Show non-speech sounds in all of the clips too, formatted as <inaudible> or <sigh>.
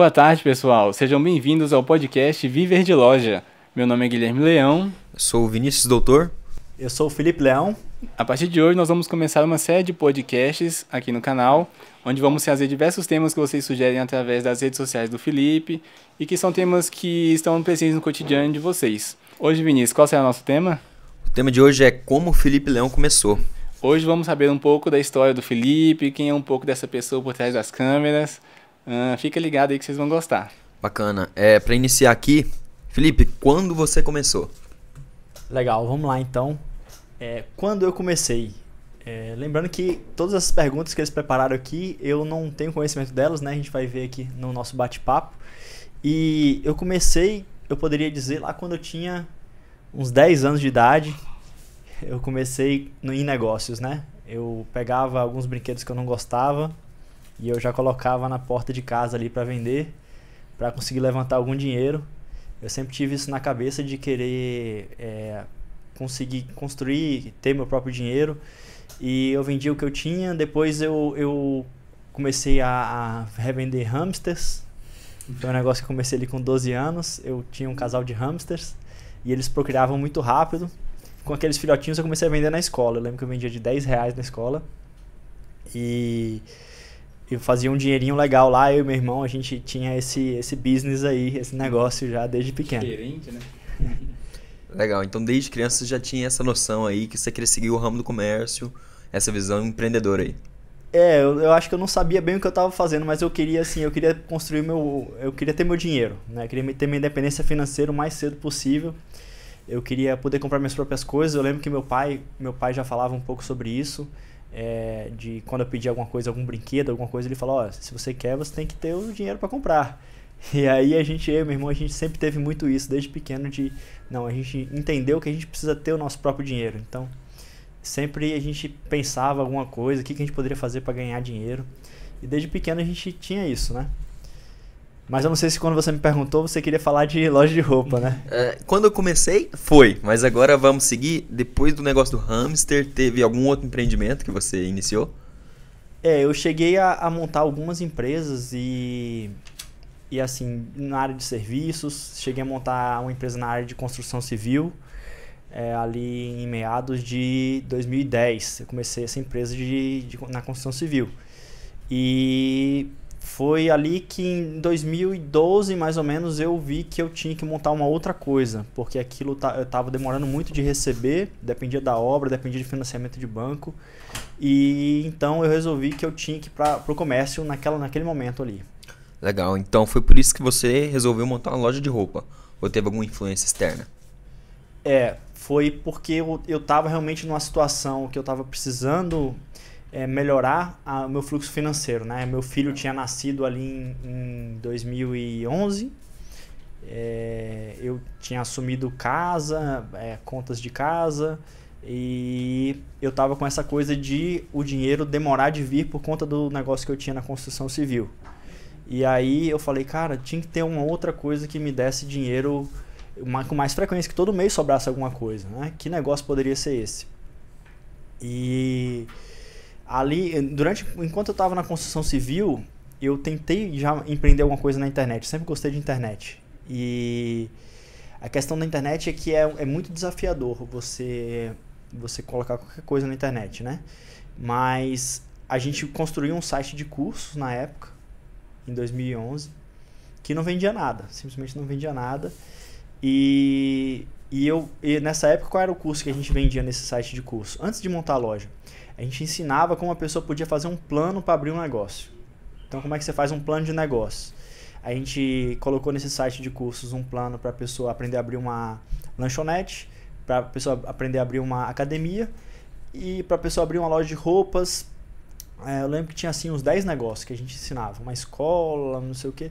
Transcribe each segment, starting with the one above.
Boa tarde, pessoal. Sejam bem-vindos ao podcast Viver de Loja. Meu nome é Guilherme Leão. Eu sou o Vinícius Doutor. Eu sou o Felipe Leão. A partir de hoje, nós vamos começar uma série de podcasts aqui no canal, onde vamos trazer diversos temas que vocês sugerem através das redes sociais do Felipe e que são temas que estão presentes no cotidiano de vocês. Hoje, Vinícius, qual será o nosso tema? O tema de hoje é como o Felipe Leão começou. Hoje vamos saber um pouco da história do Felipe, quem é um pouco dessa pessoa por trás das câmeras. Uh, fica ligado aí que vocês vão gostar. Bacana. É, para iniciar aqui, Felipe, quando você começou? Legal, vamos lá então. É, quando eu comecei? É, lembrando que todas as perguntas que eles prepararam aqui, eu não tenho conhecimento delas, né? A gente vai ver aqui no nosso bate-papo. E eu comecei, eu poderia dizer, lá quando eu tinha uns 10 anos de idade, eu comecei no, em negócios, né? Eu pegava alguns brinquedos que eu não gostava e eu já colocava na porta de casa ali para vender, para conseguir levantar algum dinheiro. Eu sempre tive isso na cabeça de querer é, consegui construir, ter meu próprio dinheiro. E eu vendi o que eu tinha. Depois eu, eu comecei a, a revender hamsters. Foi um negócio que eu comecei ali com 12 anos. Eu tinha um casal de hamsters e eles procriavam muito rápido. Com aqueles filhotinhos eu comecei a vender na escola. Eu lembro que eu vendia de 10 reais na escola. E eu fazia um dinheirinho legal lá. Eu e meu irmão, a gente tinha esse, esse business aí, esse negócio já desde pequeno. Diferente, né? <laughs> Legal, então desde criança você já tinha essa noção aí que você queria seguir o ramo do comércio, essa visão empreendedora aí. É, eu, eu acho que eu não sabia bem o que eu estava fazendo, mas eu queria assim, eu queria construir meu, eu queria ter meu dinheiro, né? Eu queria ter minha independência financeira o mais cedo possível. Eu queria poder comprar minhas próprias coisas. Eu lembro que meu pai, meu pai já falava um pouco sobre isso, é, de quando eu pedia alguma coisa, algum brinquedo, alguma coisa, ele falou, ó, oh, se você quer, você tem que ter o dinheiro para comprar. <laughs> E aí a gente, eu e meu irmão, a gente sempre teve muito isso desde pequeno de não, a gente entendeu que a gente precisa ter o nosso próprio dinheiro. Então, sempre a gente pensava alguma coisa, o que, que a gente poderia fazer para ganhar dinheiro. E desde pequeno a gente tinha isso, né? Mas eu não sei se quando você me perguntou, você queria falar de loja de roupa, né? É, quando eu comecei, foi. Mas agora vamos seguir. Depois do negócio do hamster, teve algum outro empreendimento que você iniciou? É, eu cheguei a, a montar algumas empresas e e assim, na área de serviços, cheguei a montar uma empresa na área de construção civil, é, ali em meados de 2010. Eu comecei essa empresa de, de, na construção civil. E foi ali que em 2012, mais ou menos, eu vi que eu tinha que montar uma outra coisa, porque aquilo eu estava demorando muito de receber, dependia da obra, dependia de financiamento de banco. E então eu resolvi que eu tinha que ir para o comércio naquela, naquele momento ali. Legal. Então foi por isso que você resolveu montar uma loja de roupa? Ou teve alguma influência externa? É, foi porque eu, eu tava realmente numa situação que eu tava precisando é, melhorar o meu fluxo financeiro, né? Meu filho tinha nascido ali em, em 2011. É, eu tinha assumido casa, é, contas de casa e eu tava com essa coisa de o dinheiro demorar de vir por conta do negócio que eu tinha na construção civil. E aí eu falei, cara, tinha que ter uma outra coisa que me desse dinheiro uma, com mais frequência, que todo mês sobrasse alguma coisa, né? Que negócio poderia ser esse? E ali, durante, enquanto eu estava na construção civil, eu tentei já empreender alguma coisa na internet. Sempre gostei de internet. E a questão da internet é que é, é muito desafiador você você colocar qualquer coisa na internet, né? Mas a gente construiu um site de cursos na época em 2011, que não vendia nada, simplesmente não vendia nada. E, e eu e nessa época qual era o curso que a gente vendia nesse site de curso? Antes de montar a loja, a gente ensinava como a pessoa podia fazer um plano para abrir um negócio. Então como é que você faz um plano de negócio? A gente colocou nesse site de cursos um plano para a pessoa aprender a abrir uma lanchonete, para a pessoa aprender a abrir uma academia e para a pessoa abrir uma loja de roupas, é, eu lembro que tinha assim uns 10 negócios que a gente ensinava, uma escola, não sei o quê.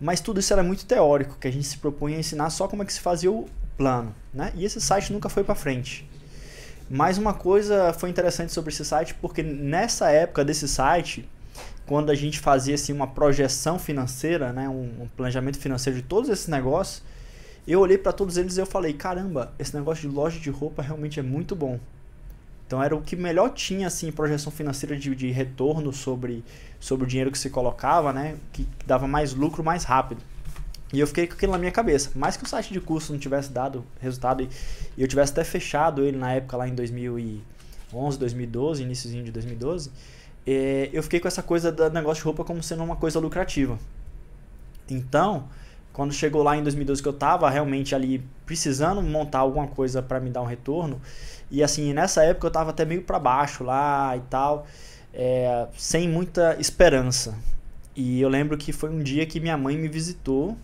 Mas tudo isso era muito teórico, que a gente se propunha a ensinar só como é que se fazia o plano, né? E esse site nunca foi para frente. Mais uma coisa foi interessante sobre esse site, porque nessa época desse site, quando a gente fazia assim uma projeção financeira, né, um, um planejamento financeiro de todos esses negócios, eu olhei para todos eles e eu falei, caramba, esse negócio de loja de roupa realmente é muito bom. Então era o que melhor tinha assim projeção financeira de, de retorno sobre, sobre o dinheiro que se colocava, né? Que dava mais lucro mais rápido. E eu fiquei com aquilo na minha cabeça. Mais que o site de curso não tivesse dado resultado e, eu tivesse até fechado ele na época lá em 2011, 2012, iníciozinho de 2012, é, eu fiquei com essa coisa do negócio de roupa como sendo uma coisa lucrativa. Então, quando chegou lá em 2012 que eu tava realmente ali precisando montar alguma coisa para me dar um retorno, e assim, nessa época eu tava até meio para baixo lá e tal, é, sem muita esperança. E eu lembro que foi um dia que minha mãe me visitou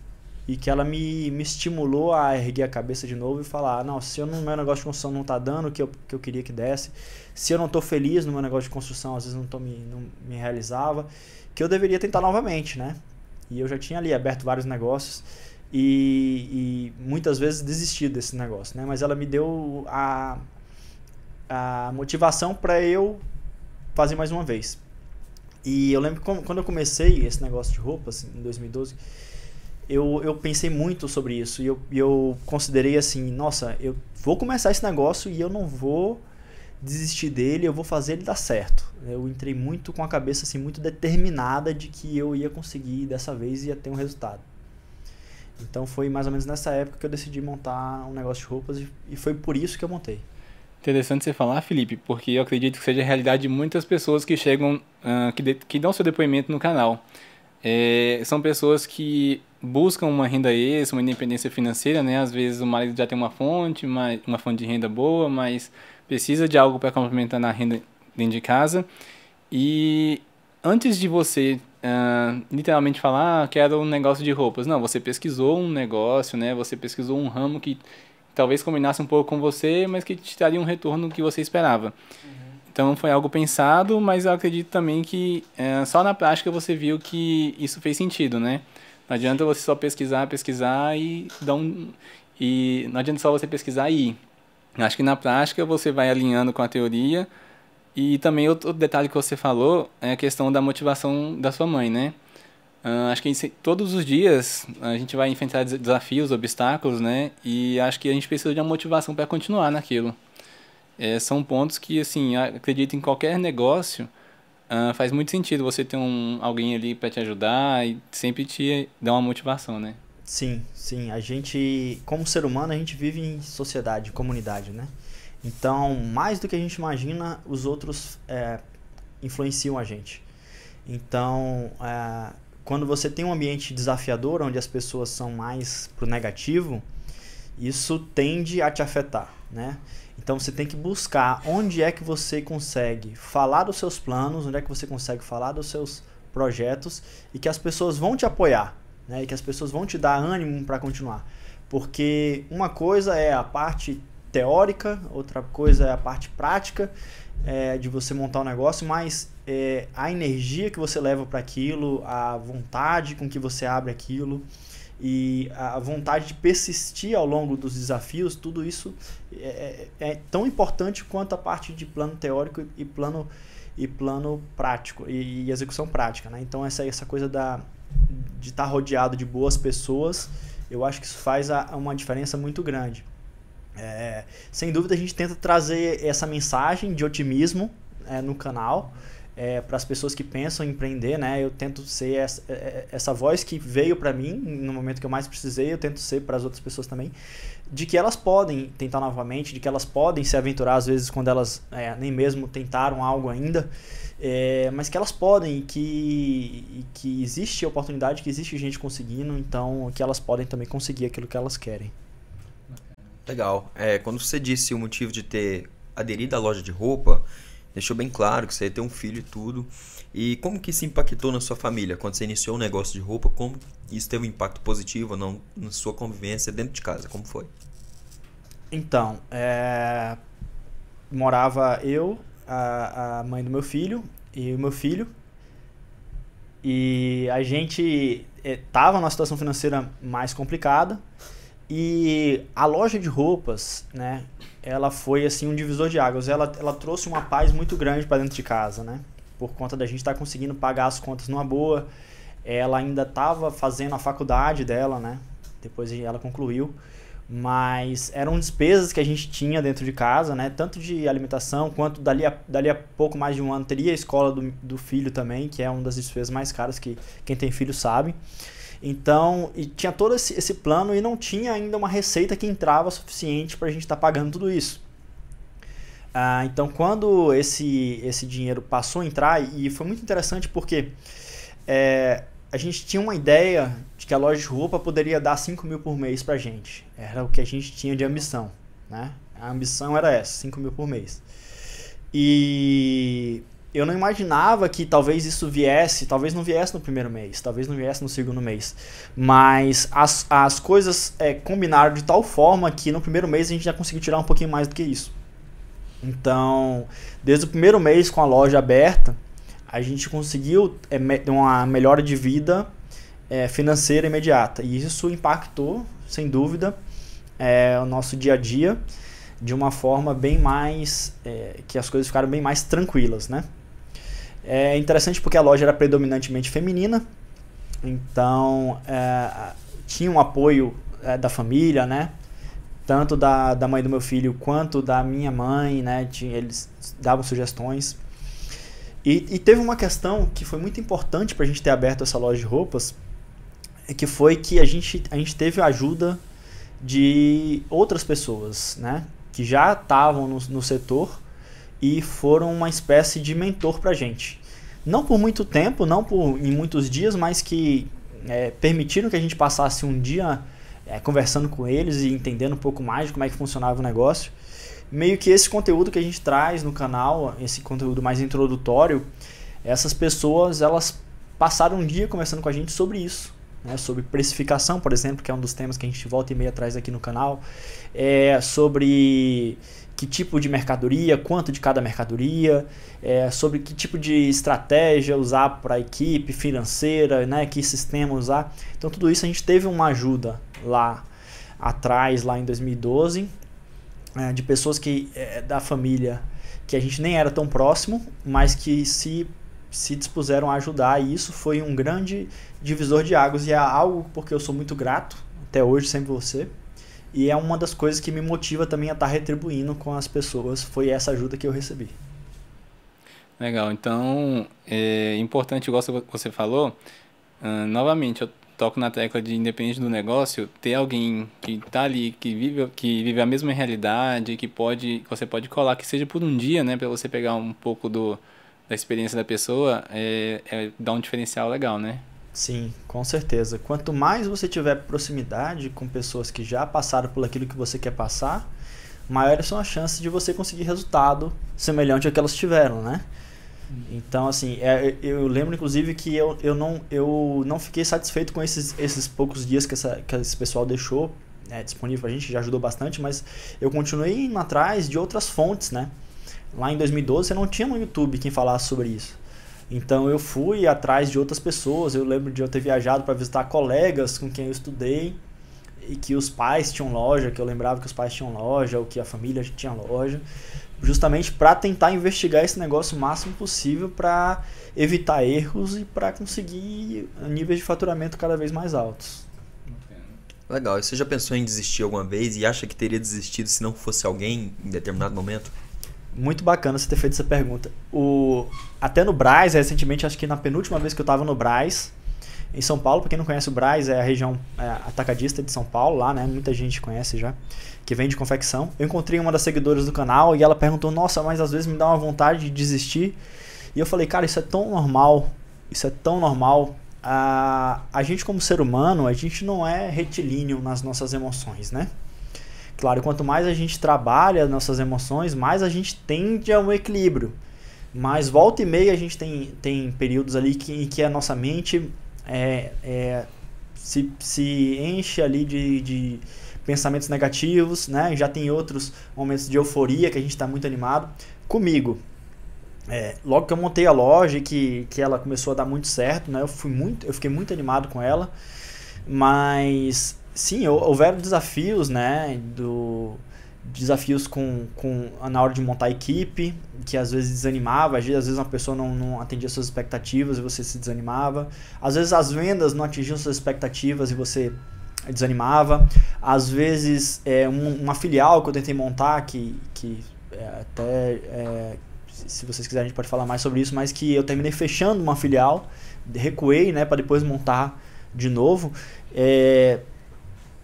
e que ela me, me estimulou a erguer a cabeça de novo e falar: não, se o meu negócio de construção não está dando o que eu, que eu queria que desse, se eu não estou feliz no meu negócio de construção, às vezes não, tô me, não me realizava, que eu deveria tentar novamente, né? E eu já tinha ali aberto vários negócios e, e muitas vezes desisti desse negócio, né? Mas ela me deu a, a motivação para eu fazer mais uma vez. E eu lembro que quando eu comecei esse negócio de roupas, em 2012, eu, eu pensei muito sobre isso e eu, eu considerei assim, nossa, eu vou começar esse negócio e eu não vou desistir dele, eu vou fazer ele dar certo. Eu entrei muito com a cabeça assim muito determinada de que eu ia conseguir dessa vez e ia ter um resultado. Então foi mais ou menos nessa época que eu decidi montar um negócio de roupas e foi por isso que eu montei. Interessante você falar, Felipe, porque eu acredito que seja a realidade de muitas pessoas que chegam, uh, que, de, que dão seu depoimento no canal. É, são pessoas que buscam uma renda extra, uma independência financeira, né? Às vezes o marido já tem uma fonte, uma, uma fonte de renda boa, mas precisa de algo para complementar na renda dentro de casa. E antes de você uh, literalmente falar, ah, quero um negócio de roupas, não, você pesquisou um negócio, né? Você pesquisou um ramo que talvez combinasse um pouco com você, mas que te daria um retorno que você esperava. Uhum. Então foi algo pensado, mas eu acredito também que é, só na prática você viu que isso fez sentido, né? Não adianta você só pesquisar, pesquisar e dar um. E não adianta só você pesquisar e ir. Acho que na prática você vai alinhando com a teoria. E também outro detalhe que você falou é a questão da motivação da sua mãe, né? Uh, acho que todos os dias a gente vai enfrentar desafios, obstáculos, né? E acho que a gente precisa de uma motivação para continuar naquilo. É, são pontos que, assim, acredito em qualquer negócio, uh, faz muito sentido você ter um, alguém ali para te ajudar e sempre te dar uma motivação, né? Sim, sim. A gente, como ser humano, a gente vive em sociedade, comunidade, né? Então, mais do que a gente imagina, os outros é, influenciam a gente. Então, é, quando você tem um ambiente desafiador, onde as pessoas são mais pro negativo, isso tende a te afetar, né? Então você tem que buscar onde é que você consegue falar dos seus planos, onde é que você consegue falar dos seus projetos e que as pessoas vão te apoiar, né? E que as pessoas vão te dar ânimo para continuar. Porque uma coisa é a parte teórica, outra coisa é a parte prática é, de você montar um negócio, mas é, a energia que você leva para aquilo, a vontade com que você abre aquilo, e a vontade de persistir ao longo dos desafios, tudo isso é, é, é tão importante quanto a parte de plano teórico e plano e plano prático e, e execução prática, né? Então essa essa coisa da de estar rodeado de boas pessoas, eu acho que isso faz a, uma diferença muito grande. É, sem dúvida a gente tenta trazer essa mensagem de otimismo é, no canal é, para as pessoas que pensam em empreender, né? Eu tento ser essa, é, é, essa voz que veio para mim no momento que eu mais precisei, eu tento ser para as outras pessoas também, de que elas podem tentar novamente, de que elas podem se aventurar às vezes quando elas é, nem mesmo tentaram algo ainda, é, mas que elas podem que, que existe oportunidade, que existe gente conseguindo, então que elas podem também conseguir aquilo que elas querem. Legal. É, quando você disse o motivo de ter aderido à loja de roupa, deixou bem claro que você ia ter um filho e tudo. E como que isso impactou na sua família? Quando você iniciou um negócio de roupa, como isso teve um impacto positivo ou não na sua convivência dentro de casa? Como foi? Então, é... morava eu, a, a mãe do meu filho e o meu filho. E a gente estava numa situação financeira mais complicada. E a loja de roupas, né, ela foi assim um divisor de águas. Ela, ela trouxe uma paz muito grande para dentro de casa, né? Por conta da gente estar tá conseguindo pagar as contas numa boa. Ela ainda estava fazendo a faculdade dela, né? Depois ela concluiu. mas eram despesas que a gente tinha dentro de casa, né? Tanto de alimentação quanto dali a, dali a pouco mais de um ano teria a escola do, do filho também, que é uma das despesas mais caras que quem tem filho sabe. Então, e tinha todo esse, esse plano e não tinha ainda uma receita que entrava suficiente para a gente estar tá pagando tudo isso. Ah, então, quando esse, esse dinheiro passou a entrar, e foi muito interessante porque é, a gente tinha uma ideia de que a loja de roupa poderia dar 5 mil por mês pra gente. Era o que a gente tinha de ambição. Né? A ambição era essa, 5 mil por mês. E eu não imaginava que talvez isso viesse, talvez não viesse no primeiro mês, talvez não viesse no segundo mês. Mas as, as coisas é, combinaram de tal forma que no primeiro mês a gente já conseguiu tirar um pouquinho mais do que isso. Então, desde o primeiro mês com a loja aberta, a gente conseguiu é, uma melhora de vida é, financeira imediata. E isso impactou, sem dúvida, é, o nosso dia a dia de uma forma bem mais. É, que as coisas ficaram bem mais tranquilas, né? É interessante porque a loja era predominantemente feminina, então é, tinha um apoio é, da família, né? tanto da, da mãe do meu filho quanto da minha mãe, né? Tinha, eles davam sugestões. E, e teve uma questão que foi muito importante para a gente ter aberto essa loja de roupas, que foi que a gente, a gente teve a ajuda de outras pessoas, né? Que já estavam no, no setor e foram uma espécie de mentor para gente. Não por muito tempo, não por em muitos dias, mas que é, permitiram que a gente passasse um dia é, conversando com eles e entendendo um pouco mais de como é que funcionava o negócio. Meio que esse conteúdo que a gente traz no canal, esse conteúdo mais introdutório, essas pessoas elas passaram um dia conversando com a gente sobre isso. Né, sobre precificação, por exemplo, que é um dos temas que a gente volta e meia atrás aqui no canal, é sobre que tipo de mercadoria, quanto de cada mercadoria, é, sobre que tipo de estratégia usar para a equipe financeira, né, que sistema usar. Então tudo isso a gente teve uma ajuda lá atrás, lá em 2012, é, de pessoas que é, da família que a gente nem era tão próximo, mas que se se dispuseram a ajudar e isso foi um grande divisor de águas e é algo porque eu sou muito grato até hoje sempre você e é uma das coisas que me motiva também a estar retribuindo com as pessoas. Foi essa ajuda que eu recebi. Legal. Então é importante igual você falou uh, novamente eu toco na tecla de independente do negócio, ter alguém que tá ali, que vive, que vive a mesma realidade, que pode, você pode colar, que seja por um dia, né, para você pegar um pouco do, da experiência da pessoa, é, é dá um diferencial legal, né? Sim, com certeza. Quanto mais você tiver proximidade com pessoas que já passaram por aquilo que você quer passar, maiores são as chances de você conseguir resultado semelhante ao que elas tiveram, né? Então, assim, é, eu lembro inclusive que eu, eu, não, eu não fiquei satisfeito com esses, esses poucos dias que, essa, que esse pessoal deixou é, disponível pra gente, já ajudou bastante, mas eu continuei indo atrás de outras fontes, né? Lá em 2012 você não tinha no YouTube quem falasse sobre isso. Então eu fui atrás de outras pessoas, eu lembro de eu ter viajado para visitar colegas com quem eu estudei e que os pais tinham loja, que eu lembrava que os pais tinham loja, ou que a família tinha loja justamente para tentar investigar esse negócio o máximo possível para evitar erros e para conseguir níveis de faturamento cada vez mais altos. Legal. E você já pensou em desistir alguma vez e acha que teria desistido se não fosse alguém em determinado momento? Muito bacana você ter feito essa pergunta. O, até no Braz, recentemente, acho que na penúltima vez que eu estava no Braz, em São Paulo, para quem não conhece o Braz, é a região é, atacadista de São Paulo, lá, né? Muita gente conhece já que vende confecção. Eu encontrei uma das seguidoras do canal e ela perguntou: Nossa, mas às vezes me dá uma vontade de desistir. E eu falei: Cara, isso é tão normal. Isso é tão normal. A, a gente, como ser humano, a gente não é retilíneo nas nossas emoções, né? Claro, quanto mais a gente trabalha nossas emoções, mais a gente tende a um equilíbrio. Mas volta e meia a gente tem, tem períodos ali que, em que a nossa mente é, é, se, se enche ali de, de pensamentos negativos, né? Já tem outros momentos de euforia que a gente está muito animado. Comigo, é, logo que eu montei a loja e que, que ela começou a dar muito certo, né? Eu fui muito, eu fiquei muito animado com ela, mas sim, houveram desafios, né? Do desafios com, com na hora de montar a equipe, que às vezes desanimava, às vezes uma pessoa não, não atendia suas expectativas e você se desanimava. Às vezes as vendas não atingiam suas expectativas e você desanimava. Às vezes, é, um, uma filial que eu tentei montar, que, que é, até, é, se vocês quiserem, a gente pode falar mais sobre isso, mas que eu terminei fechando uma filial, recuei né, para depois montar de novo. É,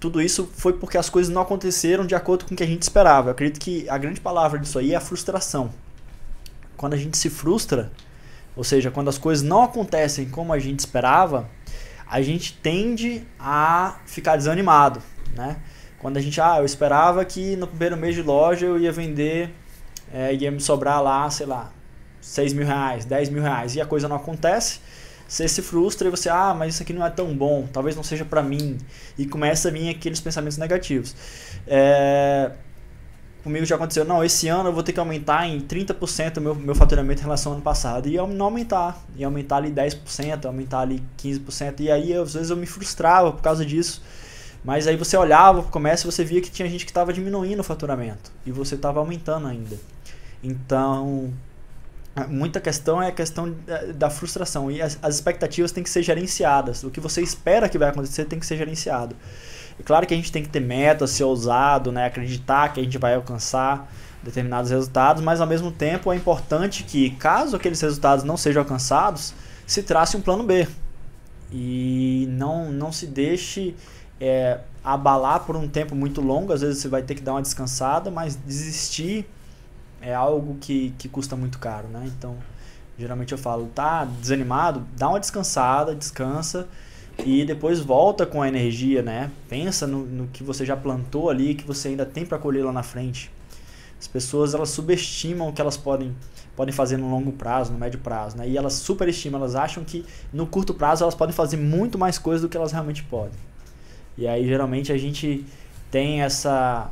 tudo isso foi porque as coisas não aconteceram de acordo com o que a gente esperava. Eu acredito que a grande palavra disso aí é a frustração. Quando a gente se frustra, ou seja, quando as coisas não acontecem como a gente esperava, a gente tende a ficar desanimado, né? Quando a gente, ah, eu esperava que no primeiro mês de loja eu ia vender, é, ia me sobrar lá, sei lá, 6 mil reais, 10 mil reais, e a coisa não acontece, você se frustra e você, ah, mas isso aqui não é tão bom, talvez não seja para mim. E começa a vir aqueles pensamentos negativos. É, comigo já aconteceu, não, esse ano eu vou ter que aumentar em 30% o meu, meu faturamento em relação ao ano passado. E eu não aumentar, e aumentar ali 10%, aumentar ali 15%. E aí, às vezes, eu me frustrava por causa disso. Mas aí você olhava para o comércio e você via que tinha gente que estava diminuindo o faturamento. E você estava aumentando ainda. Então, Muita questão é a questão da frustração e as, as, expectativas têm que ser gerenciadas. O que você espera que vai acontecer tem que ser gerenciado. É claro que a gente tem que ter metas, ser ousado, né? acreditar que a gente vai alcançar determinados resultados, mas ao mesmo tempo é importante que, caso aqueles resultados não sejam alcançados, se trace um plano B. E não, não se deixe é, abalar por um tempo muito longo, às vezes você vai ter que dar uma descansada, mas desistir é algo que, que custa muito caro, né? Então, geralmente eu falo, tá desanimado, dá uma descansada, descansa e depois volta com a energia, né? Pensa no, no que você já plantou ali, que você ainda tem para colher lá na frente. As pessoas elas subestimam o que elas podem podem fazer no longo prazo, no médio prazo, né? E elas superestimam, elas acham que no curto prazo elas podem fazer muito mais coisas do que elas realmente podem. E aí geralmente a gente tem essa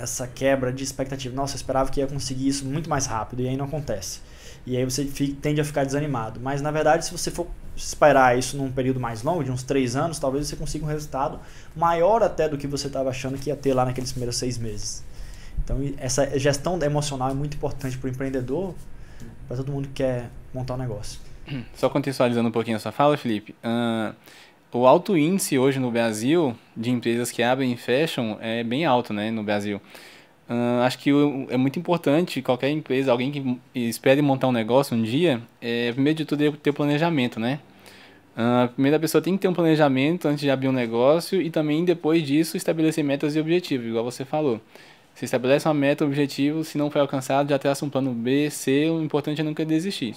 essa quebra de expectativa. Nossa, eu esperava que ia conseguir isso muito mais rápido e aí não acontece. E aí você fica, tende a ficar desanimado. Mas na verdade, se você for esperar isso num período mais longo, de uns três anos, talvez você consiga um resultado maior até do que você estava achando que ia ter lá naqueles primeiros seis meses. Então, essa gestão emocional é muito importante para o empreendedor, para todo mundo que quer montar um negócio. Só contextualizando um pouquinho a sua fala, Felipe. Uh, o alto índice hoje no Brasil de empresas que abrem e fecham é bem alto, né, no Brasil. Uh, acho que é muito importante qualquer empresa, alguém que espere montar um negócio um dia, é, primeiro de tudo ter planejamento, né? Uh, a primeira pessoa tem que ter um planejamento antes de abrir um negócio e também depois disso estabelecer metas e objetivos, igual você falou. Você estabelece uma meta, um objetivo, se não foi alcançado, já traça um plano B, C, o importante é nunca desistir.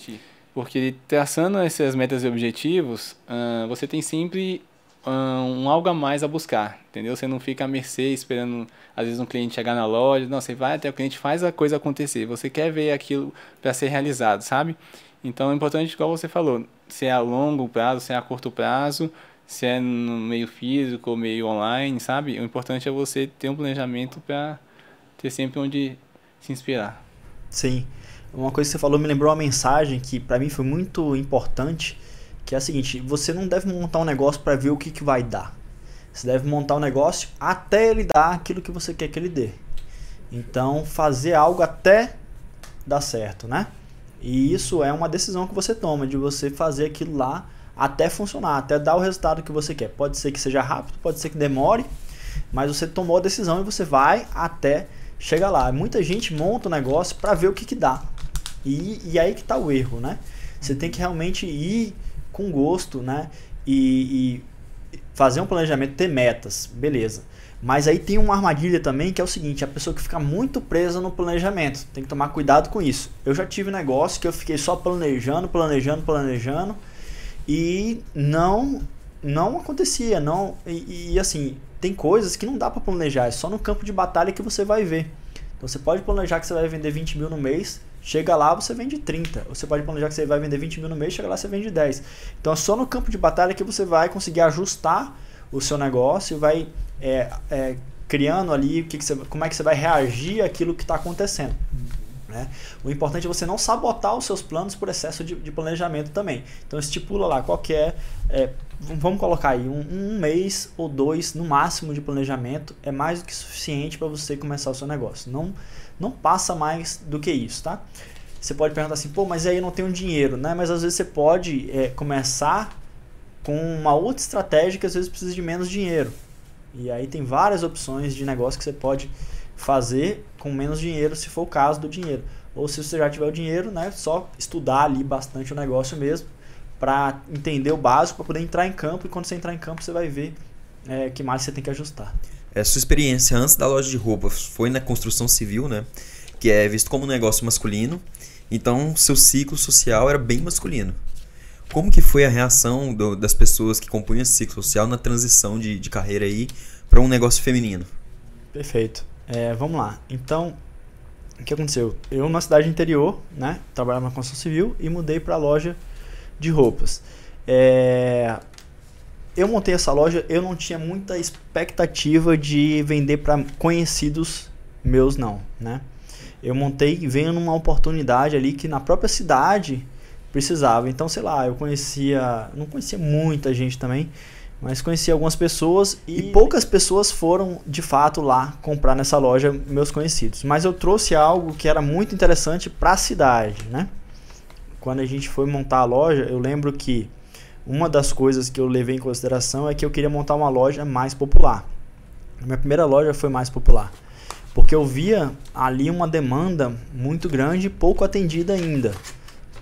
Porque traçando essas metas e objetivos, uh, você tem sempre um algo a mais a buscar, entendeu? Você não fica à mercê esperando, às vezes, um cliente chegar na loja. Não, você vai até o cliente, faz a coisa acontecer. Você quer ver aquilo para ser realizado, sabe? Então, é importante, igual você falou, se é a longo prazo, se é a curto prazo, se é no meio físico ou meio online, sabe? O importante é você ter um planejamento para ter sempre onde se inspirar. Sim. Uma coisa que você falou me lembrou uma mensagem que para mim foi muito importante, que é a seguinte: você não deve montar um negócio para ver o que, que vai dar. Você deve montar um negócio até ele dar aquilo que você quer que ele dê. Então, fazer algo até dar certo, né? E isso é uma decisão que você toma de você fazer aquilo lá até funcionar, até dar o resultado que você quer. Pode ser que seja rápido, pode ser que demore, mas você tomou a decisão e você vai até chegar lá. Muita gente monta o um negócio para ver o que, que dá. E, e aí que está o erro, né? Você tem que realmente ir com gosto, né? E, e fazer um planejamento, ter metas, beleza. Mas aí tem uma armadilha também que é o seguinte: a pessoa que fica muito presa no planejamento. Tem que tomar cuidado com isso. Eu já tive negócio que eu fiquei só planejando, planejando, planejando e não não acontecia, não e, e assim tem coisas que não dá para planejar, é só no campo de batalha que você vai ver. Então você pode planejar que você vai vender 20 mil no mês, Chega lá, você vende 30. Você pode planejar que você vai vender 20 mil no mês, chega lá, você vende 10. Então é só no campo de batalha que você vai conseguir ajustar o seu negócio e vai é, é, criando ali que, que você, como é que você vai reagir àquilo que está acontecendo. Né? O importante é você não sabotar os seus planos por excesso de, de planejamento também. Então estipula lá qualquer. É, é vamos colocar aí um, um, mês ou dois no máximo de planejamento é mais do que suficiente para você começar o seu negócio. Não não passa mais do que isso, tá? Você pode perguntar assim, pô, mas aí eu não tenho dinheiro, né? Mas às vezes você pode é, começar com uma outra estratégia que às vezes precisa de menos dinheiro. E aí tem várias opções de negócio que você pode fazer com menos dinheiro, se for o caso do dinheiro. Ou se você já tiver o dinheiro, né, só estudar ali bastante o negócio mesmo, para entender o básico, para poder entrar em campo. E quando você entrar em campo, você vai ver é, que mais você tem que ajustar. É, sua experiência antes da loja de roupas foi na construção civil, né? Que é visto como um negócio masculino. Então, seu ciclo social era bem masculino. Como que foi a reação do, das pessoas que compunham esse ciclo social na transição de, de carreira aí para um negócio feminino? Perfeito. É, vamos lá. Então, o que aconteceu? Eu, na cidade interior, né, trabalhava na construção civil e mudei para a loja de roupas. É, eu montei essa loja, eu não tinha muita expectativa de vender para conhecidos meus, não, né? Eu montei vendo uma oportunidade ali que na própria cidade precisava. Então, sei lá, eu conhecia, não conhecia muita gente também, mas conheci algumas pessoas e, e, poucas pessoas foram de fato lá comprar nessa loja meus conhecidos. Mas eu trouxe algo que era muito interessante para a cidade, né? Quando a gente foi montar a loja, eu lembro que uma das coisas que eu levei em consideração é que eu queria montar uma loja mais popular. Minha primeira loja foi mais popular, porque eu via ali uma demanda muito grande e pouco atendida ainda.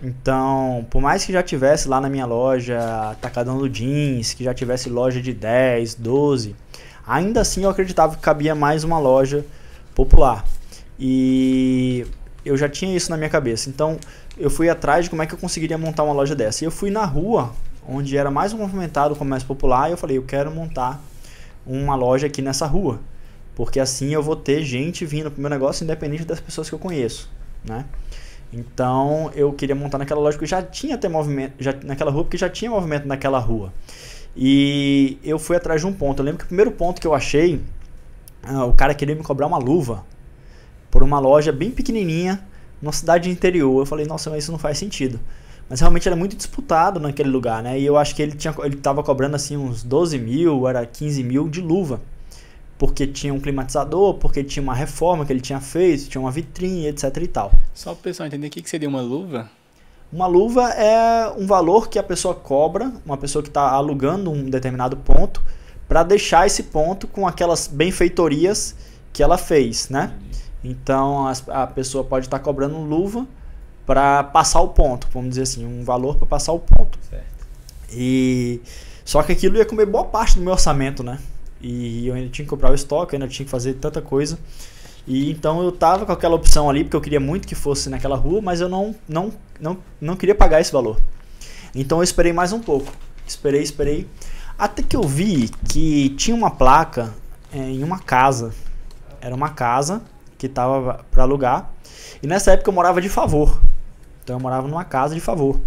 Então, por mais que já tivesse lá na minha loja Atacadão do Jeans, que já tivesse loja de 10, 12, ainda assim eu acreditava que cabia mais uma loja popular. E eu já tinha isso na minha cabeça. Então, eu fui atrás de como é que eu conseguiria montar uma loja dessa. E eu fui na rua, onde era mais movimentado, o comércio popular, e eu falei, eu quero montar uma loja aqui nessa rua. Porque assim eu vou ter gente vindo pro meu negócio independente das pessoas que eu conheço, né? Então eu queria montar naquela loja que já tinha até movimento, já, naquela rua, porque já tinha movimento naquela rua. E eu fui atrás de um ponto. Eu lembro que o primeiro ponto que eu achei, ah, o cara queria me cobrar uma luva por uma loja bem pequenininha, numa cidade interior. Eu falei, nossa, mas isso não faz sentido. Mas realmente era muito disputado naquele lugar, né? E eu acho que ele tinha, ele estava cobrando assim uns 12 mil, era 15 mil de luva porque tinha um climatizador, porque tinha uma reforma que ele tinha feito, tinha uma vitrine, etc e tal. Só para o pessoal entender o que seria uma luva? Uma luva é um valor que a pessoa cobra, uma pessoa que está alugando um determinado ponto, para deixar esse ponto com aquelas benfeitorias que ela fez, né? Então a, a pessoa pode estar tá cobrando luva para passar o ponto, vamos dizer assim, um valor para passar o ponto. Certo. E só que aquilo ia comer boa parte do meu orçamento, né? E eu ainda tinha que comprar o estoque, eu ainda tinha que fazer tanta coisa. E então eu tava com aquela opção ali, porque eu queria muito que fosse naquela rua, mas eu não, não, não, não queria pagar esse valor. Então eu esperei mais um pouco. Esperei, esperei. Até que eu vi que tinha uma placa é, em uma casa. Era uma casa que tava para alugar. E nessa época eu morava de favor. Então eu morava numa casa de favor.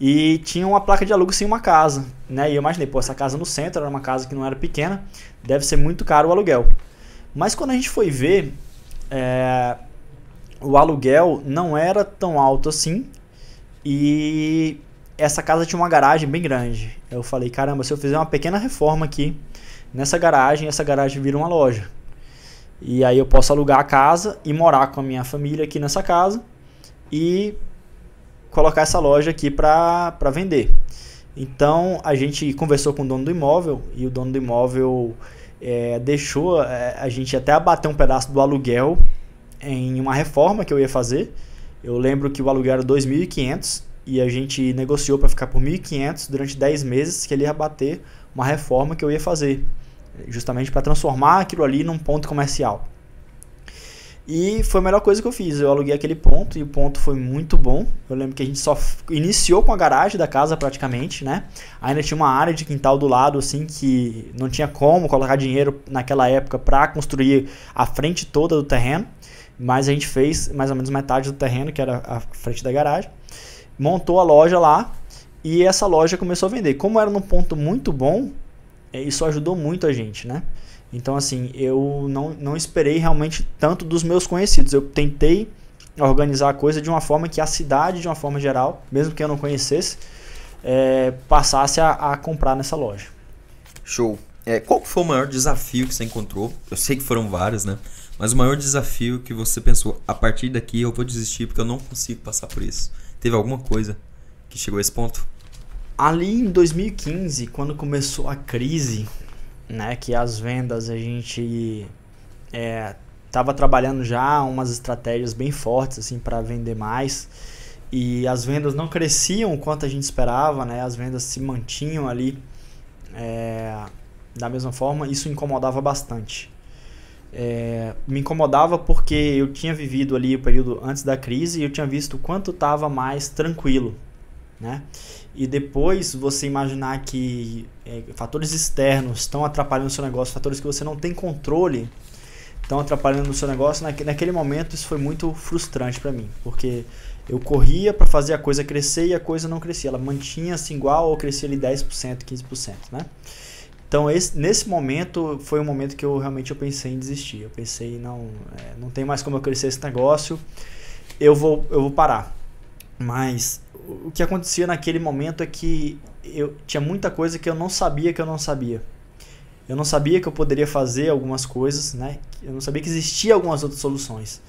E tinha uma placa de aluguel sem uma casa, né? E eu imaginei, pô, essa casa no centro era uma casa que não era pequena, deve ser muito caro o aluguel. Mas quando a gente foi ver, é, o aluguel não era tão alto assim e essa casa tinha uma garagem bem grande. Eu falei, caramba, se eu fizer uma pequena reforma aqui nessa garagem, essa garagem vira uma loja. E aí eu posso alugar a casa e morar com a minha família aqui nessa casa e colocar essa loja aqui para vender. Então a gente conversou com o dono do imóvel e o dono do imóvel é, deixou é, a gente até abater um pedaço do aluguel em uma reforma que eu ia fazer. Eu lembro que o aluguel era 2.500 e a gente negociou para ficar por 1.500 durante 10 meses que ele ia abater uma reforma que eu ia fazer, justamente para transformar aquilo ali num ponto comercial. E foi a melhor coisa que eu fiz. Eu aluguei aquele ponto e o ponto foi muito bom. Eu lembro que a gente só iniciou com a garagem da casa praticamente, né? Ainda tinha uma área de quintal do lado assim que não tinha como colocar dinheiro naquela época para construir a frente toda do terreno, mas a gente fez mais ou menos metade do terreno, que era a frente da garagem. Montou a loja lá e essa loja começou a vender. Como era num ponto muito bom, é, isso ajudou muito a gente, né? Então, assim, eu não, não esperei realmente tanto dos meus conhecidos. Eu tentei organizar a coisa de uma forma que a cidade, de uma forma geral, mesmo que eu não conhecesse, é, passasse a, a, comprar nessa loja. Show. É, qual foi o maior desafio que você encontrou? Eu sei que foram vários, né? Mas o maior desafio que você pensou, a partir daqui eu vou desistir porque eu não consigo passar por isso. Teve alguma coisa que chegou a esse ponto? ali em 2015, quando começou a crise, né, que as vendas a gente é, trabalhando já umas estratégias bem fortes assim para vender mais e as vendas não cresciam quanto a gente esperava, né? As vendas se mantinham ali é, da mesma forma. Isso incomodava bastante. É, me incomodava porque eu tinha vivido ali o período antes da crise e eu tinha visto quanto estava mais tranquilo, né? E depois você imaginar que é, fatores externos estão atrapalhando o seu negócio, fatores que você não tem controle estão atrapalhando o seu negócio, naquele momento isso foi muito frustrante para mim, porque eu corria para fazer a coisa crescer e a coisa não crescia, ela mantinha-se igual ou crescia ali 10%, 15%, né? Então esse, nesse momento foi um momento que eu realmente eu pensei em desistir, eu pensei não, é, não tem mais como eu crescer esse negócio, eu vou, eu vou parar. Mas o que acontecia naquele momento é que eu tinha muita coisa que eu não sabia que eu não sabia. Eu não sabia que eu poderia fazer algumas coisas, né? Eu não sabia que existia algumas outras soluções.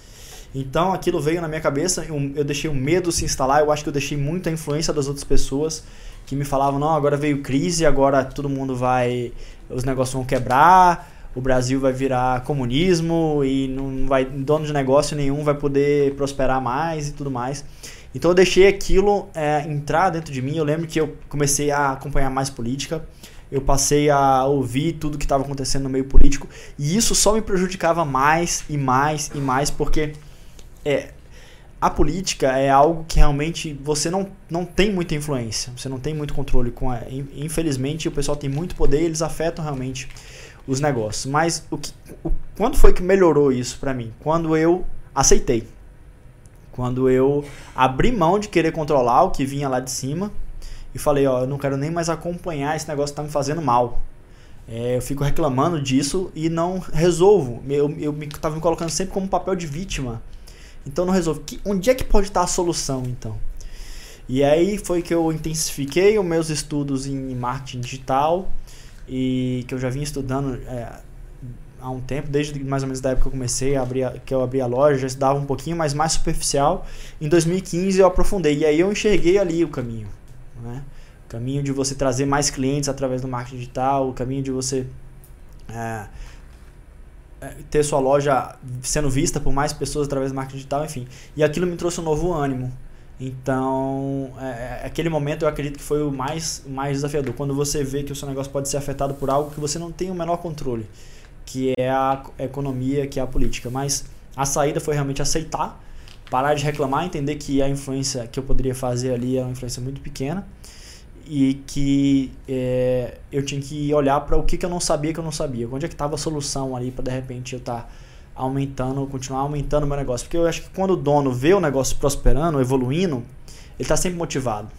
Então aquilo veio na minha cabeça, eu deixei o medo se instalar, eu acho que eu deixei muita influência das outras pessoas que me falavam, não, agora veio crise, agora todo mundo vai, os negócios vão quebrar, o Brasil vai virar comunismo e não vai, dono de negócio nenhum vai poder prosperar mais e tudo mais. Então eu deixei aquilo é, entrar dentro de mim. Eu lembro que eu comecei a acompanhar mais política eu passei a ouvir tudo que estava acontecendo no meio político e isso só me prejudicava mais e mais e mais porque é, a política é algo que realmente você não, não tem muita influência, você não tem muito controle com a, infelizmente o pessoal tem muito poder e eles afetam realmente os negócios. Mas o que, o, quando foi que melhorou isso para mim? Quando eu aceitei. Quando eu abri mão de querer controlar o que vinha lá de cima e falei, ó, eu não quero nem mais acompanhar esse negócio tá me fazendo mal. É, eu fico reclamando disso e não resolvo. Eu, eu me, tava me colocando sempre como papel de vítima. Então não resolvo. Que, onde é que pode estar a solução, então? E aí foi que eu intensifiquei os meus estudos em marketing digital e que eu já vinha estudando é, há um tempo, desde mais ou menos da época que eu comecei a abrir, a, que eu abri a loja, já estudava um pouquinho, mas mais superficial. Em 2015 eu aprofundei e aí eu enxerguei ali o caminho. Né? O caminho de você trazer mais clientes através do marketing digital, o caminho de você é, é, ter sua loja sendo vista por mais pessoas através do marketing digital, enfim. E aquilo me trouxe um novo ânimo. Então, é, é aquele momento eu acredito que foi o mais, mais desafiador. Quando você vê que o seu negócio pode ser afetado por algo que você não tem o menor controle, que é a economia, que é a política. Mas a saída foi realmente aceitar parar de reclamar, entender que a influência que eu poderia fazer ali era uma influência muito pequena e que é, eu tinha que olhar para o que, que eu não sabia que eu não sabia. Onde é que estava a solução ali para de repente eu estar tá aumentando, continuar aumentando o meu negócio. Porque eu acho que quando o dono vê o negócio prosperando, evoluindo, ele está sempre motivado.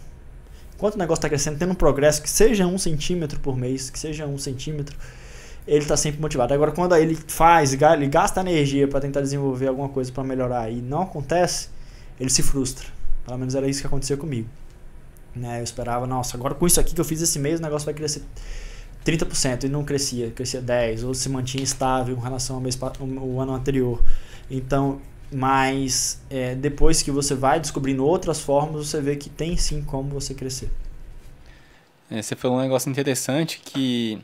Enquanto o negócio está crescendo, tendo um progresso, que seja um centímetro por mês, que seja um centímetro, ele está sempre motivado. Agora, quando ele faz, ele gasta energia para tentar desenvolver alguma coisa para melhorar e não acontece, ele se frustra. Pelo menos era isso que acontecia comigo. Né? Eu esperava, nossa, agora com isso aqui que eu fiz esse mês, o negócio vai crescer 30% e não crescia, crescia 10%, ou se mantinha estável em relação ao mês, o ano anterior. Então, mas é, depois que você vai descobrindo outras formas, você vê que tem sim como você crescer. É, você falou um negócio interessante que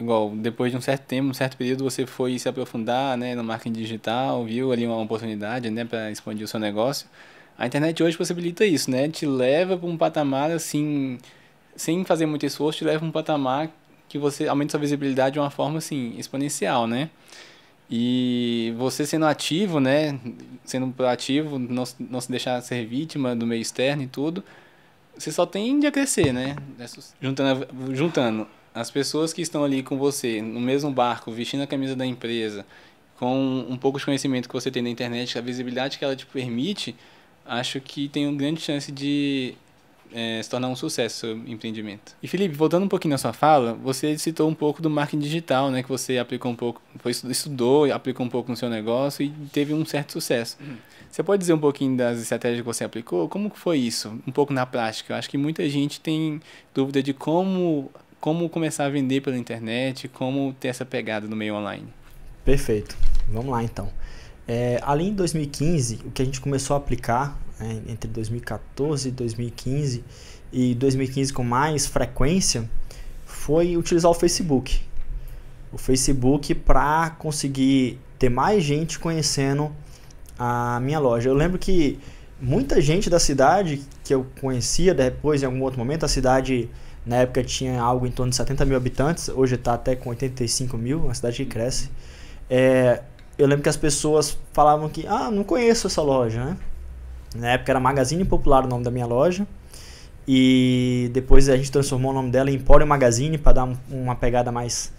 igual, depois de um certo tempo, um certo período, você foi se aprofundar, né, no marketing digital, viu ali uma oportunidade, né, para expandir o seu negócio. A internet hoje possibilita isso, né? Te leva para um patamar assim, sem fazer muito esforço, te leva para um patamar que você aumenta sua visibilidade de uma forma assim exponencial, né? E você sendo ativo, né, sendo proativo, não, não se deixar ser vítima do meio externo e tudo, você só tende a crescer, né? Juntando, juntando as pessoas que estão ali com você, no mesmo barco, vestindo a camisa da empresa, com um pouco de conhecimento que você tem na internet, a visibilidade que ela te permite, acho que tem uma grande chance de é, se tornar um sucesso seu empreendimento. E Felipe, voltando um pouquinho na sua fala, você citou um pouco do marketing digital, né, que você aplicou um pouco, foi, estudou, aplicou um pouco no seu negócio e teve um certo sucesso. Uhum. Você pode dizer um pouquinho das estratégias que você aplicou? Como foi isso? Um pouco na prática. Eu acho que muita gente tem dúvida de como como começar a vender pela internet, como ter essa pegada no meio online. Perfeito. Vamos lá então. É, em 2015, o que a gente começou a aplicar é, entre 2014 e 2015 e 2015 com mais frequência foi utilizar o Facebook. O Facebook para conseguir ter mais gente conhecendo a minha loja. Eu lembro que muita gente da cidade que eu conhecia depois, em algum outro momento, a cidade na época tinha algo em torno de 70 mil habitantes, hoje está até com 85 mil, uma cidade que cresce. É, eu lembro que as pessoas falavam que, ah, não conheço essa loja, né? Na época era Magazine Popular o nome da minha loja. E depois a gente transformou o nome dela em Empório Magazine para dar uma pegada mais,